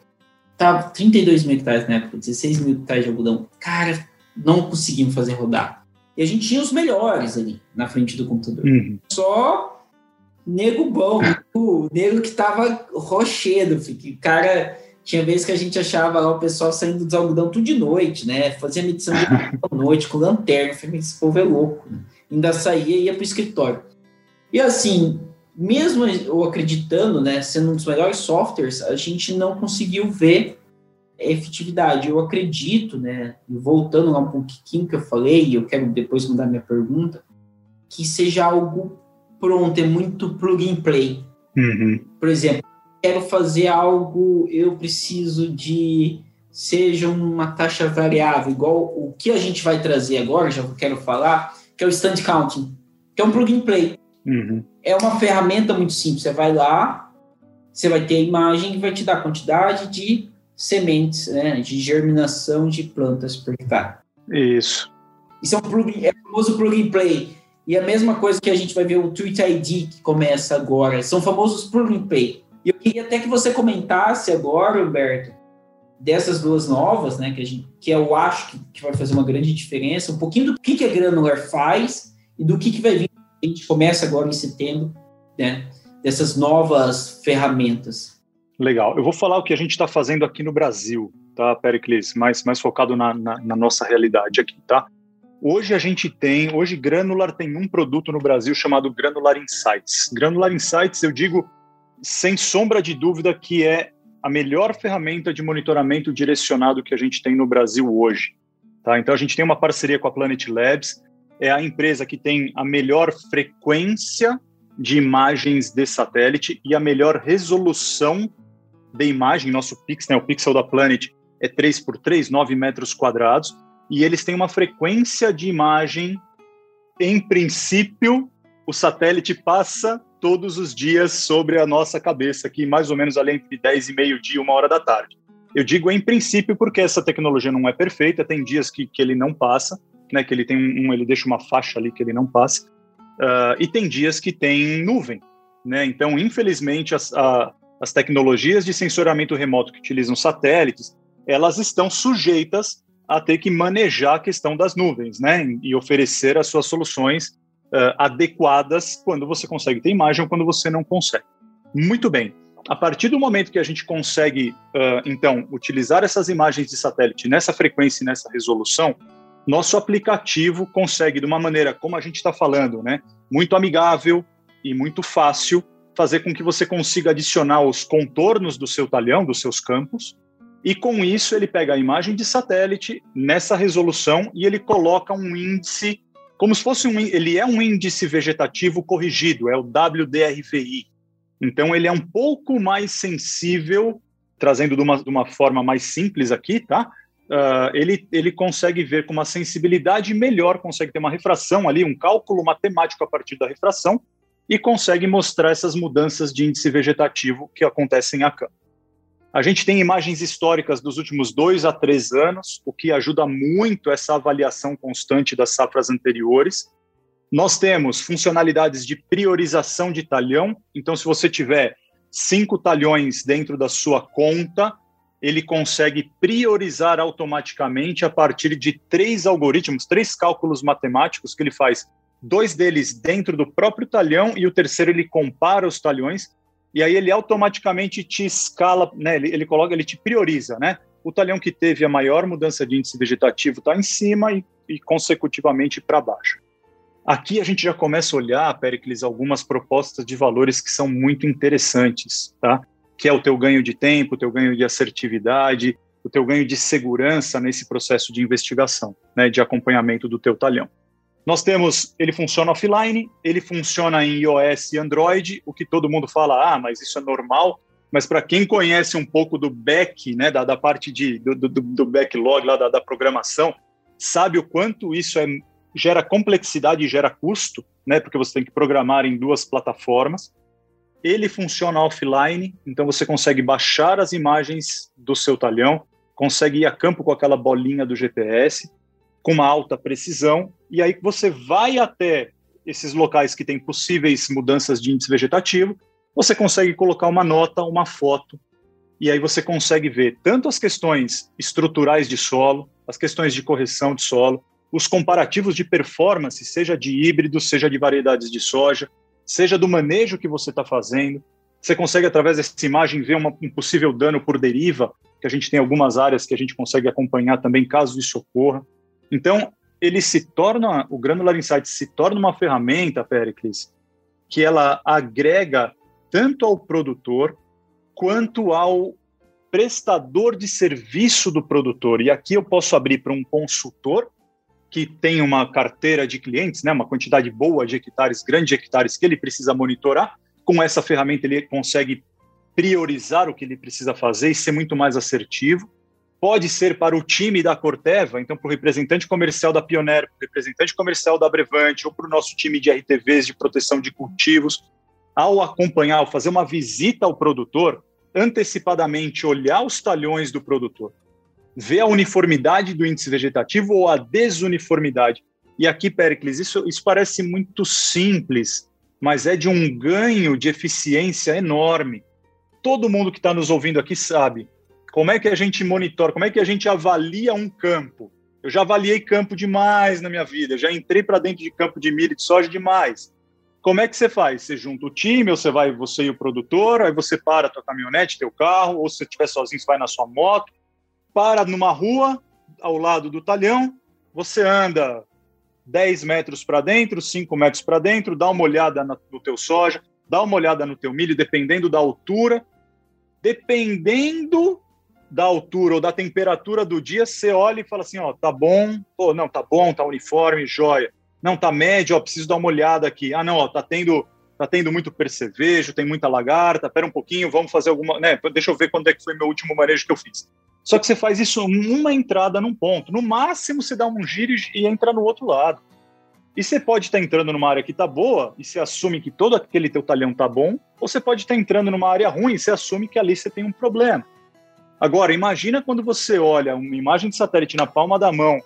Tava 32 mil hectares na época, 16 mil hectares de algodão. Cara, não conseguimos fazer rodar. E a gente tinha os melhores ali na frente do computador. Uhum. Só nego bom, o nego que tava rochedo, que cara tinha vezes que a gente achava lá o pessoal saindo dos algodão tudo de noite, né? Fazia medição de noite com lanterna. Falei, esse povo é louco. Né? Ainda saía e ia pro escritório. E assim, mesmo eu acreditando, né, sendo um dos melhores softwares, a gente não conseguiu ver efetividade. Eu acredito, né, voltando lá um pouquinho que eu falei, eu quero depois mudar minha pergunta, que seja algo pronto, é muito plug and play. Uhum. Por exemplo, quero fazer algo, eu preciso de seja uma taxa variável, igual o que a gente vai trazer agora, já quero falar, que é o stand counting, que é um plug and play. Uhum. É uma ferramenta muito simples. Você vai lá, você vai ter a imagem que vai te dar a quantidade de sementes, né, de germinação de plantas por hectare. Isso. Isso é um plug, é o famoso plug and play. E a mesma coisa que a gente vai ver o Tweet ID que começa agora, são famosos plug and play. E eu queria até que você comentasse agora, Humberto, dessas duas novas, né, que, a gente, que eu acho que, que vai fazer uma grande diferença, um pouquinho do que, que a Granular faz e do que, que vai vir. A gente começa agora em setembro, né, dessas novas ferramentas. Legal. Eu vou falar o que a gente está fazendo aqui no Brasil, tá, Pericles? Mais, mais focado na, na, na nossa realidade aqui, tá? Hoje a gente tem, hoje Granular tem um produto no Brasil chamado Granular Insights. Granular Insights, eu digo sem sombra de dúvida que é a melhor ferramenta de monitoramento direcionado que a gente tem no Brasil hoje. Tá? Então a gente tem uma parceria com a Planet Labs, é a empresa que tem a melhor frequência de imagens de satélite e a melhor resolução de imagem. Nosso pixel, né, o pixel da Planet é 3 por 3, 9 metros quadrados e eles têm uma frequência de imagem. Em princípio, o satélite passa todos os dias sobre a nossa cabeça, aqui mais ou menos ali entre 10 e meio-dia, uma hora da tarde. Eu digo em princípio porque essa tecnologia não é perfeita, tem dias que, que ele não passa, né, que ele tem um, ele deixa uma faixa ali que ele não passa, uh, e tem dias que tem nuvem, né? Então, infelizmente, as, a, as tecnologias de sensoramento remoto que utilizam satélites, elas estão sujeitas a ter que manejar a questão das nuvens, né? E oferecer as suas soluções uh, adequadas quando você consegue ter imagem ou quando você não consegue. Muito bem. A partir do momento que a gente consegue, uh, então, utilizar essas imagens de satélite nessa frequência e nessa resolução, nosso aplicativo consegue, de uma maneira como a gente está falando, né, muito amigável e muito fácil, fazer com que você consiga adicionar os contornos do seu talhão, dos seus campos, e com isso ele pega a imagem de satélite nessa resolução e ele coloca um índice, como se fosse um, ele é um índice vegetativo corrigido, é o WDRVI. Então ele é um pouco mais sensível, trazendo de uma, de uma forma mais simples aqui, tá? Uh, ele, ele consegue ver com uma sensibilidade melhor, consegue ter uma refração ali, um cálculo matemático a partir da refração, e consegue mostrar essas mudanças de índice vegetativo que acontecem a campo. A gente tem imagens históricas dos últimos dois a três anos, o que ajuda muito essa avaliação constante das safras anteriores. Nós temos funcionalidades de priorização de talhão, então, se você tiver cinco talhões dentro da sua conta, ele consegue priorizar automaticamente a partir de três algoritmos, três cálculos matemáticos que ele faz. Dois deles dentro do próprio talhão e o terceiro ele compara os talhões e aí ele automaticamente te escala, né? Ele, ele coloca, ele te prioriza, né? O talhão que teve a maior mudança de índice vegetativo está em cima e, e consecutivamente para baixo. Aqui a gente já começa a olhar, Pericles, algumas propostas de valores que são muito interessantes, tá? Que é o teu ganho de tempo, o teu ganho de assertividade, o teu ganho de segurança nesse processo de investigação, né, de acompanhamento do teu talhão. Nós temos, ele funciona offline, ele funciona em iOS e Android, o que todo mundo fala, ah, mas isso é normal. Mas para quem conhece um pouco do back, né, da, da parte de, do, do, do backlog lá da, da, programação, sabe o quanto isso é, gera complexidade e gera custo, né, porque você tem que programar em duas plataformas. Ele funciona offline, então você consegue baixar as imagens do seu talhão, consegue ir a campo com aquela bolinha do GPS, com uma alta precisão, e aí você vai até esses locais que têm possíveis mudanças de índice vegetativo, você consegue colocar uma nota, uma foto, e aí você consegue ver tanto as questões estruturais de solo, as questões de correção de solo, os comparativos de performance, seja de híbridos, seja de variedades de soja, seja do manejo que você está fazendo. Você consegue, através dessa imagem, ver uma, um possível dano por deriva, que a gente tem algumas áreas que a gente consegue acompanhar também, caso isso ocorra. Então, ele se torna, o Granular Insights se torna uma ferramenta, Pericles, que ela agrega tanto ao produtor quanto ao prestador de serviço do produtor. E aqui eu posso abrir para um consultor que tem uma carteira de clientes, né, uma quantidade boa de hectares, grandes hectares que ele precisa monitorar. Com essa ferramenta ele consegue priorizar o que ele precisa fazer e ser muito mais assertivo pode ser para o time da Corteva, então para o representante comercial da Pioneer, para o representante comercial da Brevante, ou para o nosso time de RTVs de proteção de cultivos, ao acompanhar, ao fazer uma visita ao produtor, antecipadamente olhar os talhões do produtor, ver a uniformidade do índice vegetativo ou a desuniformidade. E aqui, Pericles, isso, isso parece muito simples, mas é de um ganho de eficiência enorme. Todo mundo que está nos ouvindo aqui sabe Como é que a gente monitora? Como é que a gente avalia um campo? Eu já avaliei campo demais na minha vida, já entrei para dentro de campo de milho e de soja demais. Como é que você faz? Você junta o time, ou você vai você e o produtor, aí você para a tua caminhonete, teu carro, ou se você estiver sozinho, você vai na sua moto, para numa rua ao lado do talhão, você anda 10 metros para dentro, 5 metros para dentro, dá uma olhada no teu soja, dá uma olhada no teu milho, dependendo da altura. Dependendo da altura ou da temperatura do dia, você olha e fala assim, ó, tá bom, pô, não, tá bom, tá uniforme, joia. Não, tá médio, ó, preciso dar uma olhada aqui. Ah, não, ó, tá tendo, tá tendo muito percevejo, tem muita lagarta, pera um pouquinho, vamos fazer alguma, né, deixa eu ver quando é que foi meu último manejo que eu fiz. Só que você faz isso numa entrada num ponto. No máximo, você dá um giro e entra no outro lado. E você pode estar entrando numa área que está boa e você assume que todo aquele teu talhão está bom, ou você pode estar entrando numa área ruim e você assume que ali você tem um problema. Agora, imagina quando você olha uma imagem de satélite na palma da mão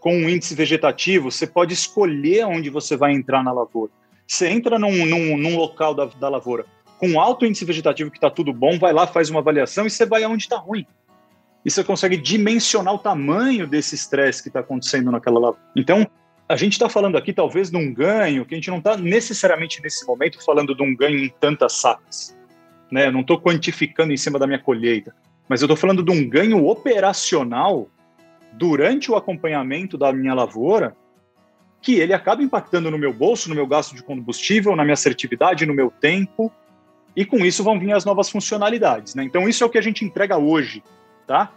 com um índice vegetativo, você pode escolher onde você vai entrar na lavoura. Você entra num, num, num local da, da lavoura com alto índice vegetativo que está tudo bom, vai lá, faz uma avaliação e você vai aonde está ruim. E você consegue dimensionar o tamanho desse estresse que está acontecendo naquela lavoura. Então, a gente está falando aqui talvez de um ganho que a gente não está necessariamente nesse momento falando de um ganho em tantas sacas. Né? Eu não estou quantificando em cima da minha colheita, mas eu estou falando de um ganho operacional durante o acompanhamento da minha lavoura que ele acaba impactando no meu bolso, no meu gasto de combustível, na minha assertividade, no meu tempo, e com isso vão vir as novas funcionalidades. Né? Então, isso é o que a gente entrega hoje. Tá?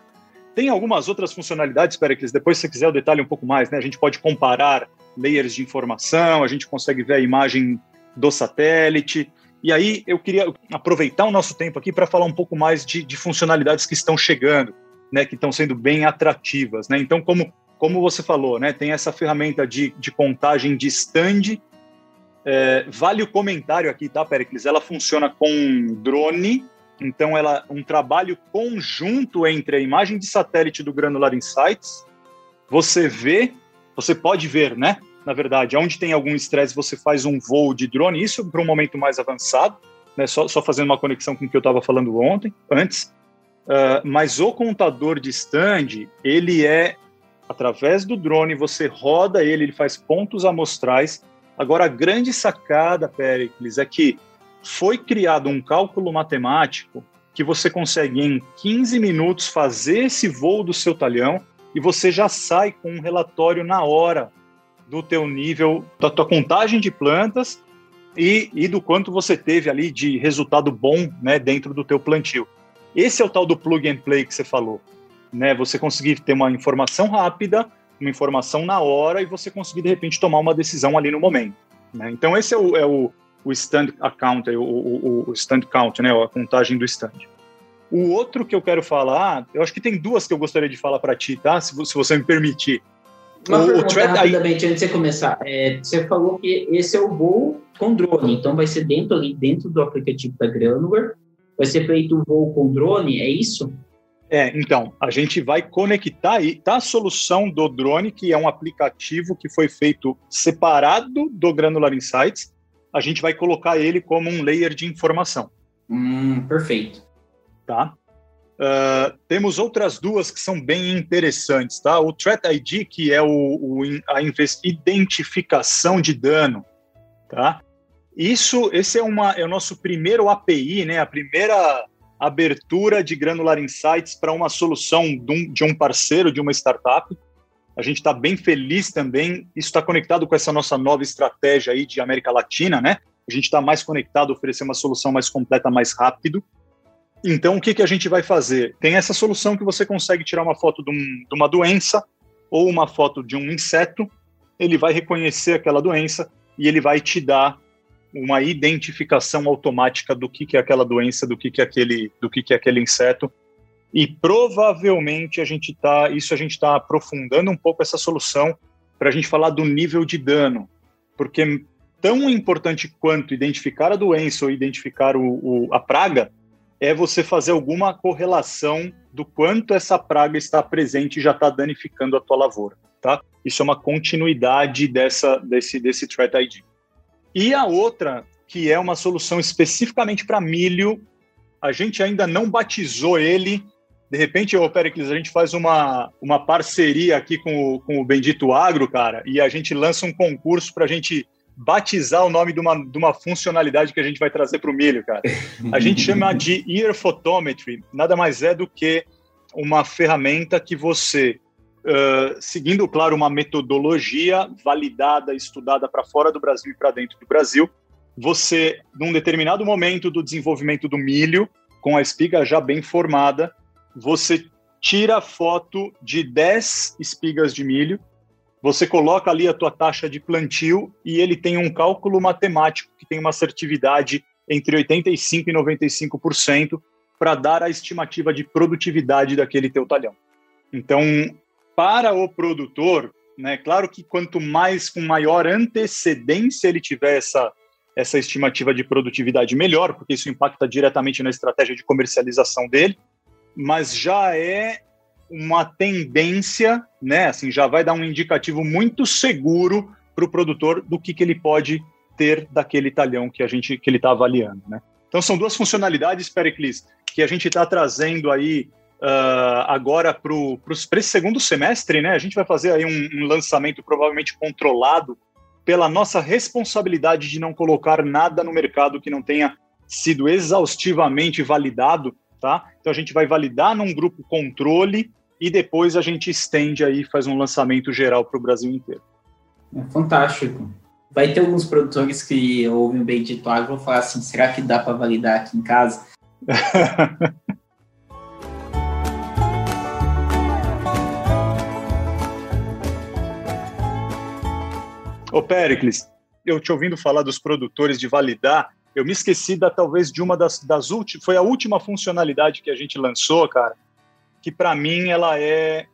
Tem algumas outras funcionalidades, Pericles, depois se quiser eu detalhe um pouco mais, né? A gente pode comparar layers de informação, a gente consegue ver a imagem do satélite. E aí eu queria aproveitar o nosso tempo aqui para falar um pouco mais de, de, funcionalidades que estão chegando, né? Que estão sendo bem atrativas, né? Então, como, como você falou, né? Tem essa ferramenta de, de contagem de stand. É, vale o comentário aqui, tá, Pericles? Ela funciona com drone, então, ela um trabalho conjunto entre a imagem de satélite do Granular Insights, você vê, você pode ver, né? Na verdade, onde tem algum estresse, você faz um voo de drone, isso para um momento mais avançado, né? Só, só fazendo uma conexão com o que eu estava falando ontem, antes. Uh, mas o contador de stand, ele é através do drone, você roda ele, ele faz pontos amostrais. Agora, a grande sacada, Pericles, é que foi criado um cálculo matemático que você consegue em 15 minutos fazer esse voo do seu talhão e você já sai com um relatório na hora do teu nível, da tua contagem de plantas e, e do quanto você teve ali de resultado bom né, dentro do teu plantio. Esse é o tal do plug and play que você falou. Né? Você conseguir ter uma informação rápida, uma informação na hora e você conseguir, de repente, tomar uma decisão ali no momento. Né? Então, esse é o, é o, o stand account, o, o, o stand count, né, a contagem do stand. O outro que eu quero falar, eu acho que tem duas que eu gostaria de falar para ti, tá? Se, se, você me permitir. Uma o, pergunta, o rapidamente, antes de você começar. É, você falou que esse é o voo com drone, então vai ser dentro ali, dentro do aplicativo da Granular, vai ser feito o voo com drone, é isso? É, então, a gente vai conectar aí, tá a solução do drone, que é um aplicativo que foi feito separado do Granular Insights, a gente vai colocar ele como um layer de informação. Hum, perfeito. Tá? Uh, temos outras duas que são bem interessantes, tá? O Threat ID, que é o, o, a identificação de dano, tá? Isso, esse é, uma, é o nosso primeiro API, né? A primeira abertura de Granular Insights para uma solução de um, de um parceiro, de uma startup. A gente está bem feliz também. Isso está conectado com essa nossa nova estratégia aí de América Latina, né? A gente está mais conectado, oferecer uma solução mais completa, mais rápido. Então, o que, que a gente vai fazer? Tem essa solução que você consegue tirar uma foto de, um, de uma doença ou uma foto de um inseto, ele vai reconhecer aquela doença e ele vai te dar uma identificação automática do que, que é aquela doença, do que, que é aquele, do que, que é aquele inseto, e provavelmente a gente tá, isso a gente está aprofundando um pouco essa solução para a gente falar do nível de dano, porque tão importante quanto identificar a doença ou identificar o, o, a praga é você fazer alguma correlação do quanto essa praga está presente e já está danificando a tua lavoura, tá? Isso é uma continuidade dessa desse desse Threat ID. E a outra que é uma solução especificamente para milho, a gente ainda não batizou ele De repente, ô Pericles, a gente faz uma, uma parceria aqui com o, com o Bendito Agro, cara, e a gente lança um concurso para a gente batizar o nome de uma, de uma funcionalidade que a gente vai trazer para o milho, cara. A gente chama de Ear Photometry, nada mais é do que uma ferramenta que você, uh, seguindo, claro, uma metodologia validada, estudada para fora do Brasil e para dentro do Brasil, você, num determinado momento do desenvolvimento do milho, com a espiga já bem formada, você tira a foto de 10 espigas de milho você coloca ali a tua taxa de plantio e ele tem um cálculo matemático que tem uma assertividade entre 85% e 95% para dar a estimativa de produtividade daquele teu talhão. Então, para o produtor, né, claro que quanto mais, com maior antecedência ele tiver essa, essa estimativa de produtividade, melhor, porque isso impacta diretamente na estratégia de comercialização dele, mas já é uma tendência, né? Assim, já vai dar um indicativo muito seguro para o produtor do que, que ele pode ter daquele talhão que a gente que ele está avaliando, né? Então são duas funcionalidades, Pericles, que a gente está trazendo aí uh, agora para esse segundo semestre, né? A gente vai fazer aí um, um lançamento provavelmente controlado pela nossa responsabilidade de não colocar nada no mercado que não tenha sido exaustivamente validado, tá? Então a gente vai validar num grupo controle e depois a gente estende aí, faz um lançamento geral para o Brasil inteiro. É fantástico. Vai ter alguns produtores que ouvem o Bendito Agro e vão falar assim, será que dá para validar aqui em casa? Ô Pericles, eu te ouvindo falar dos produtores de validar, eu me esqueci da talvez de uma das, das últimas, foi a última funcionalidade que a gente lançou, cara, que para mim ela é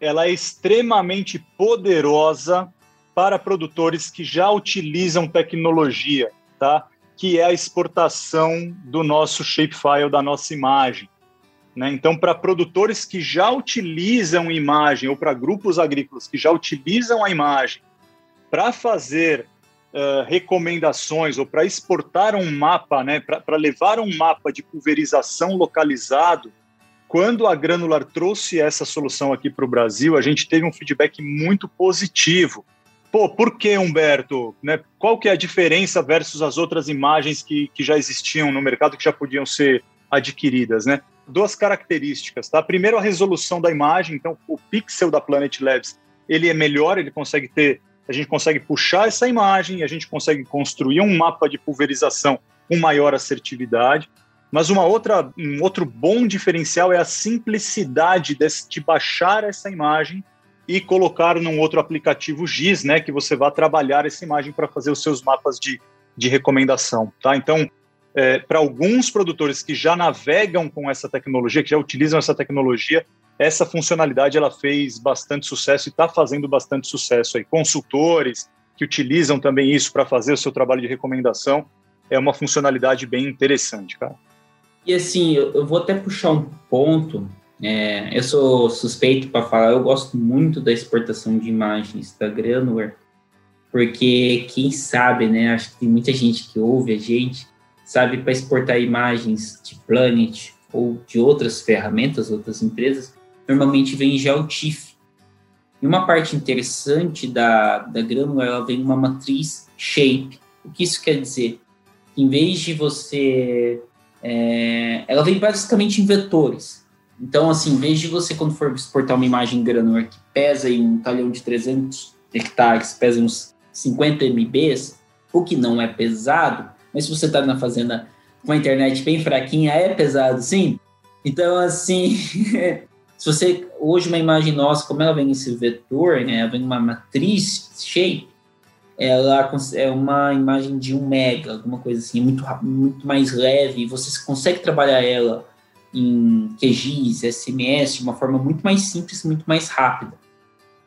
ela é extremamente poderosa para produtores que já utilizam tecnologia, tá? Que é a exportação do nosso shapefile da nossa imagem. Né? Então, para produtores que já utilizam imagem, ou para grupos agrícolas que já utilizam a imagem para fazer uh, recomendações ou para exportar um mapa, né? para levar um mapa de pulverização localizado, quando a Granular trouxe essa solução aqui para o Brasil, a gente teve um feedback muito positivo. Pô, por que, Humberto? Né? Qual que é a diferença versus as outras imagens que, que já existiam no mercado, que já podiam ser adquiridas, né? Duas características, tá? Primeiro, a resolução da imagem. Então, o pixel da Planet Labs, ele é melhor, ele consegue ter... A gente consegue puxar essa imagem, a gente consegue construir um mapa de pulverização com maior assertividade. Mas uma outra, um outro bom diferencial é a simplicidade de, de baixar essa imagem e colocar num outro aplicativo GIS, né, que você vai trabalhar essa imagem para fazer os seus mapas de, de recomendação, tá? Então, é, para alguns produtores que já navegam com essa tecnologia, que já utilizam essa tecnologia, essa funcionalidade ela fez bastante sucesso e está fazendo bastante sucesso aí. Consultores que utilizam também isso para fazer o seu trabalho de recomendação é uma funcionalidade bem interessante, cara. E assim, eu, vou até puxar um ponto. É, eu sou suspeito para falar, eu gosto muito da exportação de imagens da Granular, porque quem sabe, né? Acho que tem muita gente que ouve a gente, sabe para exportar imagens de Planet ou de outras ferramentas, outras empresas, normalmente vem o TIFF. E uma parte interessante da, da Granular, ela vem uma matriz shape. O que isso quer dizer? Em vez de você é, ela vem basicamente em vetores. Então, assim, em vez de você, quando for exportar uma imagem granular que pesa em um talhão de 300 hectares, pesa uns 50 MBs, o que não é pesado, mas se você está na fazenda com a internet bem fraquinha, é pesado, sim. Então, assim, se você, hoje uma imagem nossa, como ela vem esse vetor, né, ela vem uma matriz shape, ela é uma imagem de um mega, alguma coisa assim, muito, muito mais leve, você consegue trabalhar ela em QGIS, SMS, de uma forma muito mais simples, muito mais rápida.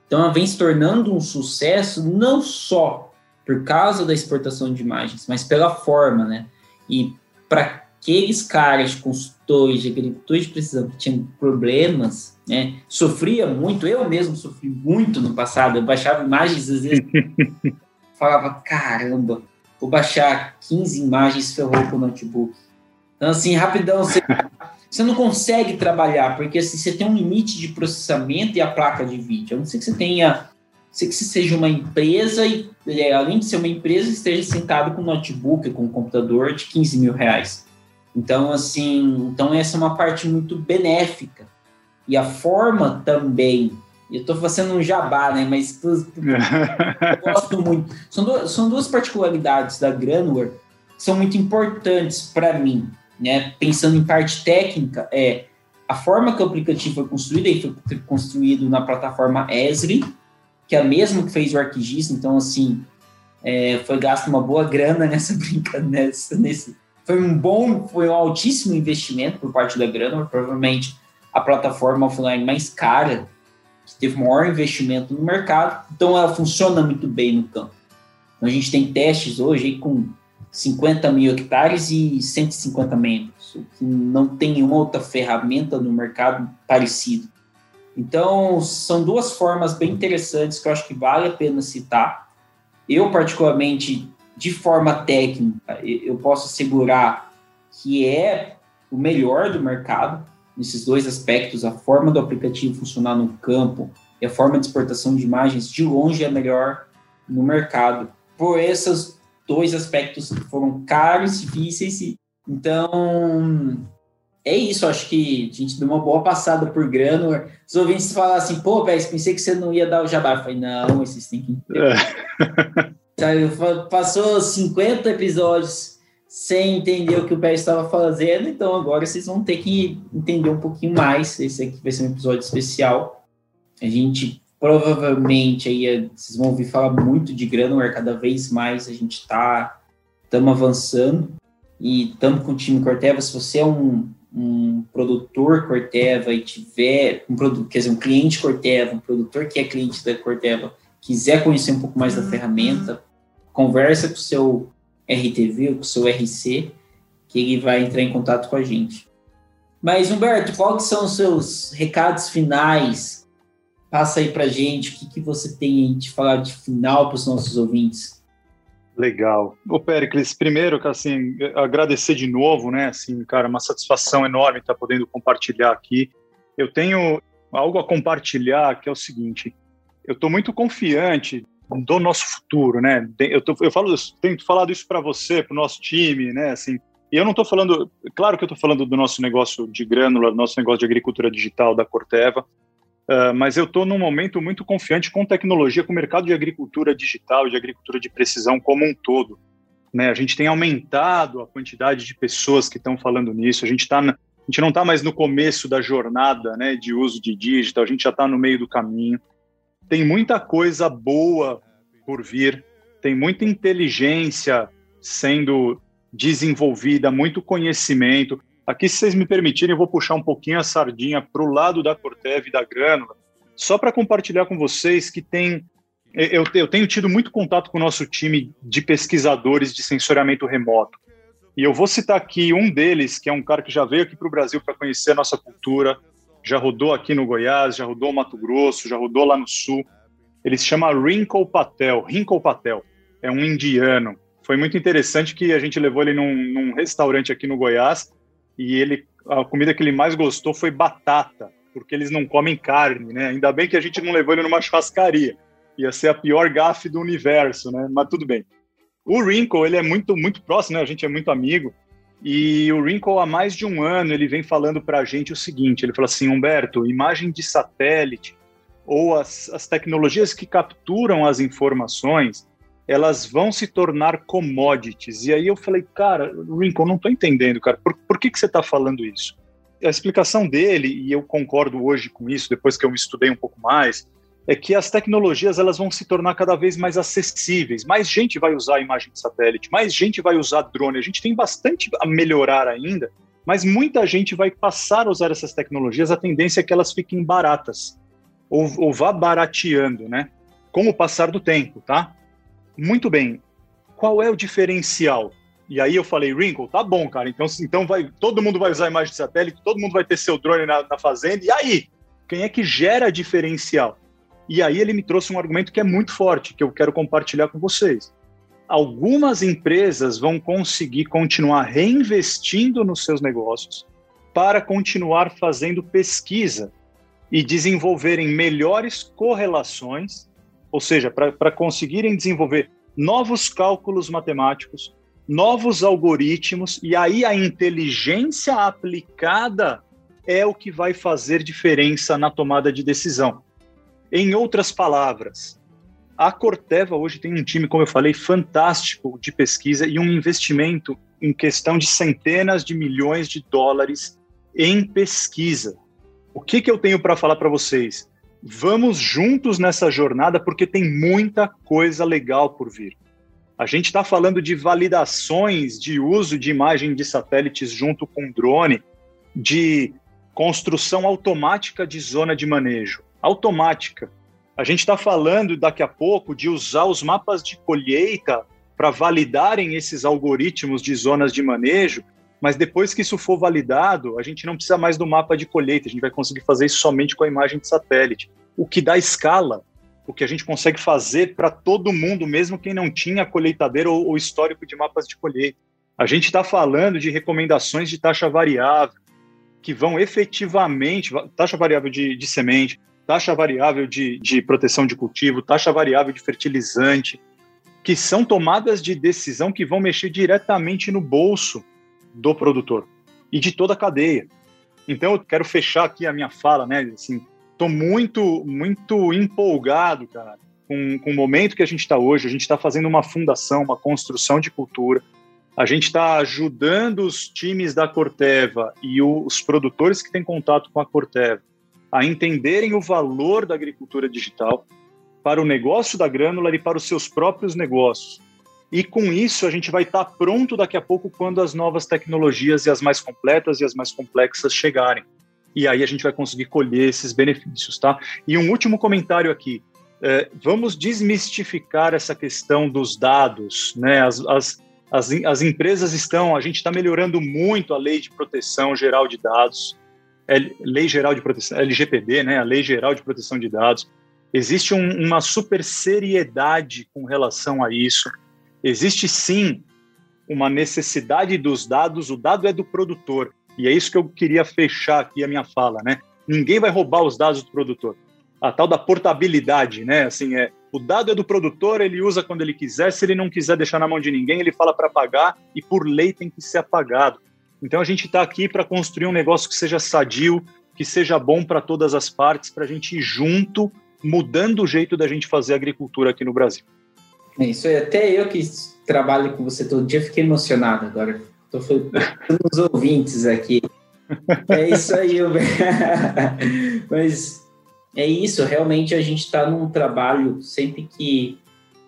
Então ela vem se tornando um sucesso não só por causa da exportação de imagens, mas pela forma, né? E para aqueles caras, consultores, de agricultores de precisão que tinham problemas, né? Sofria muito, eu mesmo sofri muito no passado, eu baixava imagens às vezes falava, caramba, vou baixar 15 imagens, ferrou com o notebook. Então, assim, rapidão, você, você não consegue trabalhar, porque assim, você tem um limite de processamento e a placa de vídeo. A não ser que você tenha, sei que você seja uma empresa e, é, além de ser uma empresa, esteja sentado com um notebook, com um computador de 15 mil reais. Então, assim, então essa é uma parte muito benéfica. E a forma também, eu estou fazendo um jabá, né? Mas eu gosto muito. São duas, são duas particularidades da Granular que são muito importantes para mim né, pensando em parte técnica, é a forma que o aplicativo foi construído, ele foi construído na plataforma Esri, que é a mesma que fez o ArcGIS, então, assim, é, foi gasto uma boa grana nessa brincadeira, nessa, nesse, foi um bom, foi um altíssimo investimento por parte da grana, provavelmente a plataforma offline mais cara, que teve maior investimento no mercado, então ela funciona muito bem no campo. Então, a gente tem testes hoje com 50 mil hectares e 150 membros, que não tem nenhuma outra ferramenta no mercado parecido. Então, são duas formas bem interessantes que eu acho que vale a pena citar. Eu, particularmente, de forma técnica, eu posso assegurar que é o melhor do mercado nesses dois aspectos, a forma do aplicativo funcionar no campo e a forma de exportação de imagens, de longe é a melhor no mercado. Por essas dois aspectos que foram caros, difíceis. E, então, é isso. Acho que a gente deu uma boa passada por Granular. Os ouvintes falaram assim: pô, Pérez, pensei que você não ia dar o jabá. Eu falei: não, esses têm que entender. É. Passou 50 episódios sem entender o que o Pérez estava fazendo, então agora vocês vão ter que entender um pouquinho mais. Esse aqui vai ser um episódio especial. A gente Provavelmente aí é, vocês vão ouvir falar muito de Granular cada vez mais. A gente está estamos avançando e estamos com o time Corteva. Se você é um, um produtor Corteva e tiver um produto, quer dizer, um cliente Corteva, um produtor que é cliente da Corteva, quiser conhecer um pouco mais da ferramenta, conversa com o seu RTV, com o seu RC, que ele vai entrar em contato com a gente. Mas, Humberto, quais são os seus recados finais Passa aí para gente o que, que você tem de falar de final para os nossos ouvintes. Legal. Ô, Pericles, primeiro, assim, agradecer de novo, né? Assim, cara, uma satisfação enorme estar podendo compartilhar aqui. Eu tenho algo a compartilhar que é o seguinte: eu estou muito confiante do nosso futuro, né? Eu, tô, eu falo, tenho falado isso para você, para o nosso time, né? Assim, e eu não estou falando, claro que eu estou falando do nosso negócio de grânula, do nosso negócio de agricultura digital da Corteva, Uh, mas eu estou num momento muito confiante com tecnologia, com o mercado de agricultura digital, de agricultura de precisão como um todo. Né? A gente tem aumentado a quantidade de pessoas que estão falando nisso. A gente, tá na, a gente não está mais no começo da jornada né, de uso de digital, a gente já está no meio do caminho. Tem muita coisa boa por vir, tem muita inteligência sendo desenvolvida, muito conhecimento. Aqui, se vocês me permitirem, eu vou puxar um pouquinho a sardinha para o lado da Corteva e da Grânula, só para compartilhar com vocês que tem. Eu, eu tenho tido muito contato com o nosso time de pesquisadores de sensoriamento remoto. E eu vou citar aqui um deles, que é um cara que já veio aqui para o Brasil para conhecer a nossa cultura, já rodou aqui no Goiás, já rodou no Mato Grosso, já rodou lá no Sul. Ele se chama Rinkle Patel. Rinkle Patel é um indiano. Foi muito interessante que a gente levou ele num, num restaurante aqui no Goiás e ele a comida que ele mais gostou foi batata, porque eles não comem carne, né? Ainda bem que a gente não levou ele numa churrascaria. Ia ser a pior gafe do universo, né? Mas tudo bem. O Wrinkle, ele é muito muito próximo, né? A gente é muito amigo. E o Wrinkle, há mais de um ano, ele vem falando para a gente o seguinte: ele falou assim, Humberto, imagem de satélite ou as, as tecnologias que capturam as informações, elas vão se tornar commodities. E aí eu falei, cara, Rincon, não estou entendendo, cara, por, por que, que você está falando isso? A explicação dele, e eu concordo hoje com isso, depois que eu estudei um pouco mais, é que as tecnologias elas vão se tornar cada vez mais acessíveis. Mais gente vai usar imagem de satélite, mais gente vai usar drone. A gente tem bastante a melhorar ainda, mas muita gente vai passar a usar essas tecnologias. A tendência é que elas fiquem baratas ou, ou vá barateando, né? Com o passar do tempo, tá? Muito bem. Qual é o diferencial? E aí eu falei, Wrinkle, tá bom, cara. Então, então vai, todo mundo vai usar imagem de satélite, todo mundo vai ter seu drone na, na fazenda. E aí? Quem é que gera diferencial? E aí ele me trouxe um argumento que é muito forte, que eu quero compartilhar com vocês. Algumas empresas vão conseguir continuar reinvestindo nos seus negócios, para continuar fazendo pesquisa e desenvolverem melhores correlações, ou seja, para conseguirem desenvolver novos cálculos matemáticos, novos algoritmos, e aí a inteligência aplicada é o que vai fazer diferença na tomada de decisão. Em outras palavras, a Corteva hoje tem um time, como eu falei, fantástico de pesquisa e um investimento em questão de centenas de milhões de dólares em pesquisa. O que, que eu tenho para falar para vocês? Vamos juntos nessa jornada porque tem muita coisa legal por vir. A gente está falando de validações de uso de imagem de satélites junto com drone, de construção automática de zona de manejo. Automática. A gente está falando daqui a pouco de usar os mapas de colheita para validarem esses algoritmos de zonas de manejo, mas depois que isso for validado, a gente não precisa mais do mapa de colheita, a gente vai conseguir fazer isso somente com a imagem de satélite, o que dá escala o que a gente consegue fazer para todo mundo, mesmo quem não tinha colheitadeira ou, ou histórico de mapas de colheita. A gente está falando de recomendações de taxa variável, que vão efetivamente, taxa variável de, de semente, taxa variável de, de proteção de cultivo, taxa variável de fertilizante, que são tomadas de decisão que vão mexer diretamente no bolso do produtor e de toda a cadeia. Então, eu quero fechar aqui a minha fala, né? Assim, Estou muito, muito empolgado, cara, com, com o momento que a gente está hoje. A gente está fazendo uma fundação, uma construção de cultura. A gente está ajudando os times da Corteva e os produtores que têm contato com a Corteva a entenderem o valor da agricultura digital para o negócio da grânula e para os seus próprios negócios. E com isso a gente vai estar pronto daqui a pouco quando as novas tecnologias e as mais completas e as mais complexas chegarem e aí a gente vai conseguir colher esses benefícios, tá? E um último comentário aqui. É, vamos desmistificar essa questão dos dados, né? As, as, as, as empresas estão, a gente está melhorando muito a lei de proteção geral de dados, lei geral de proteção, LGPD, né? A lei geral de proteção de dados. Existe um, uma super seriedade com relação a isso. Existe sim uma necessidade dos dados, o dado é do produtor. E é isso que eu queria fechar aqui a minha fala, né? Ninguém vai roubar os dados do produtor. A tal da portabilidade, né? Assim, é, o dado é do produtor, ele usa quando ele quiser, se ele não quiser deixar na mão de ninguém, ele fala para pagar e por lei tem que ser apagado. Então a gente está aqui para construir um negócio que seja sadio, que seja bom para todas as partes, para a gente ir junto, mudando o jeito da gente fazer agricultura aqui no Brasil. É isso aí. Até eu que trabalho com você todo dia fiquei emocionado agora Estou falando os ouvintes aqui. É isso aí, mas é isso. Realmente a gente está num trabalho sempre que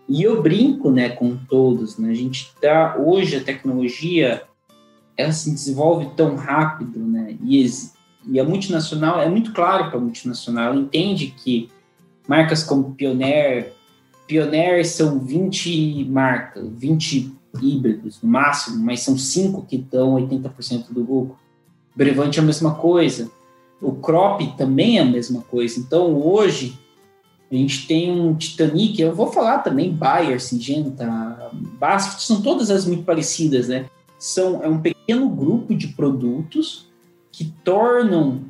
e eu brinco, né, com todos. Né? A gente está hoje a tecnologia ela se desenvolve tão rápido, né? E, e a multinacional é muito claro para a multinacional, ela entende que marcas como Pioneer, Pioneer são 20 marcas, 20 híbridos no máximo, mas são cinco que dão 80% do lucro. Brevante é a mesma coisa. O crop também é a mesma coisa. Então, hoje, a gente tem um Titanic, eu vou falar também Bayer, Singenta, Basf, são todas as muito parecidas, né? São, é um pequeno grupo de produtos que tornam,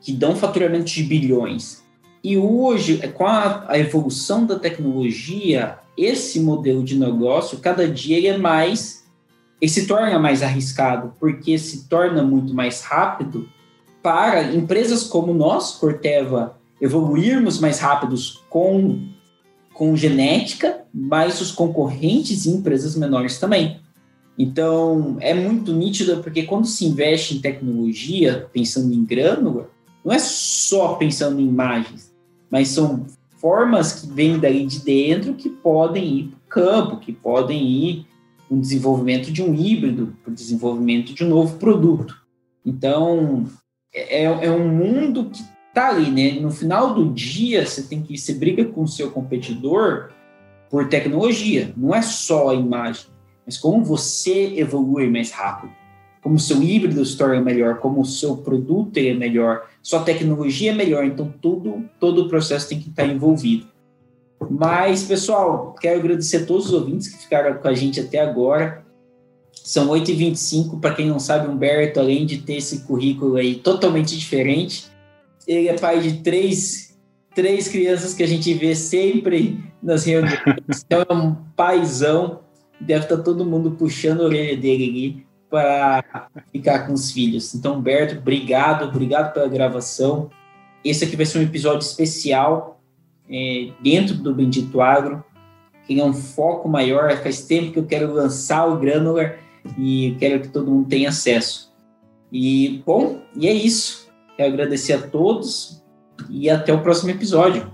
que dão faturamento de bilhões. E hoje, com a, a evolução da tecnologia, esse modelo de negócio, cada dia ele é mais, ele se torna mais arriscado, porque se torna muito mais rápido para empresas como nós, Corteva, evoluirmos mais rápidos com, com genética, mas os concorrentes e empresas menores também. Então, é muito nítido, porque quando se investe em tecnologia, pensando em grânula, não é só pensando em imagens, mas são formas que vêm daí de dentro que podem ir para o campo, que podem ir no desenvolvimento de um híbrido, para o desenvolvimento de um novo produto. Então, é, é um mundo que está ali, né? No final do dia, você tem que se briga com o seu competidor por tecnologia, não é só a imagem, mas como você evolui mais rápido, como o seu híbrido se torna melhor, como o seu produto é melhor, sua tecnologia é melhor, então tudo, todo o processo tem que estar envolvido. Mas, pessoal, quero agradecer a todos os ouvintes que ficaram com a gente até agora. São 8h25, para quem não sabe, Humberto, além de ter esse currículo aí totalmente diferente, ele é pai de três, três crianças que a gente vê sempre nas reuniões. Então é um paizão, deve estar todo mundo puxando a orelha dele ali para ficar com os filhos. Então, Humberto, obrigado, obrigado pela gravação. Esse aqui vai ser um episódio especial é, dentro do Bendito Agro, que é um foco maior. Faz tempo que eu quero lançar o Granular e quero que todo mundo tenha acesso. E, bom, e é isso. Quero agradecer a todos e até o próximo episódio.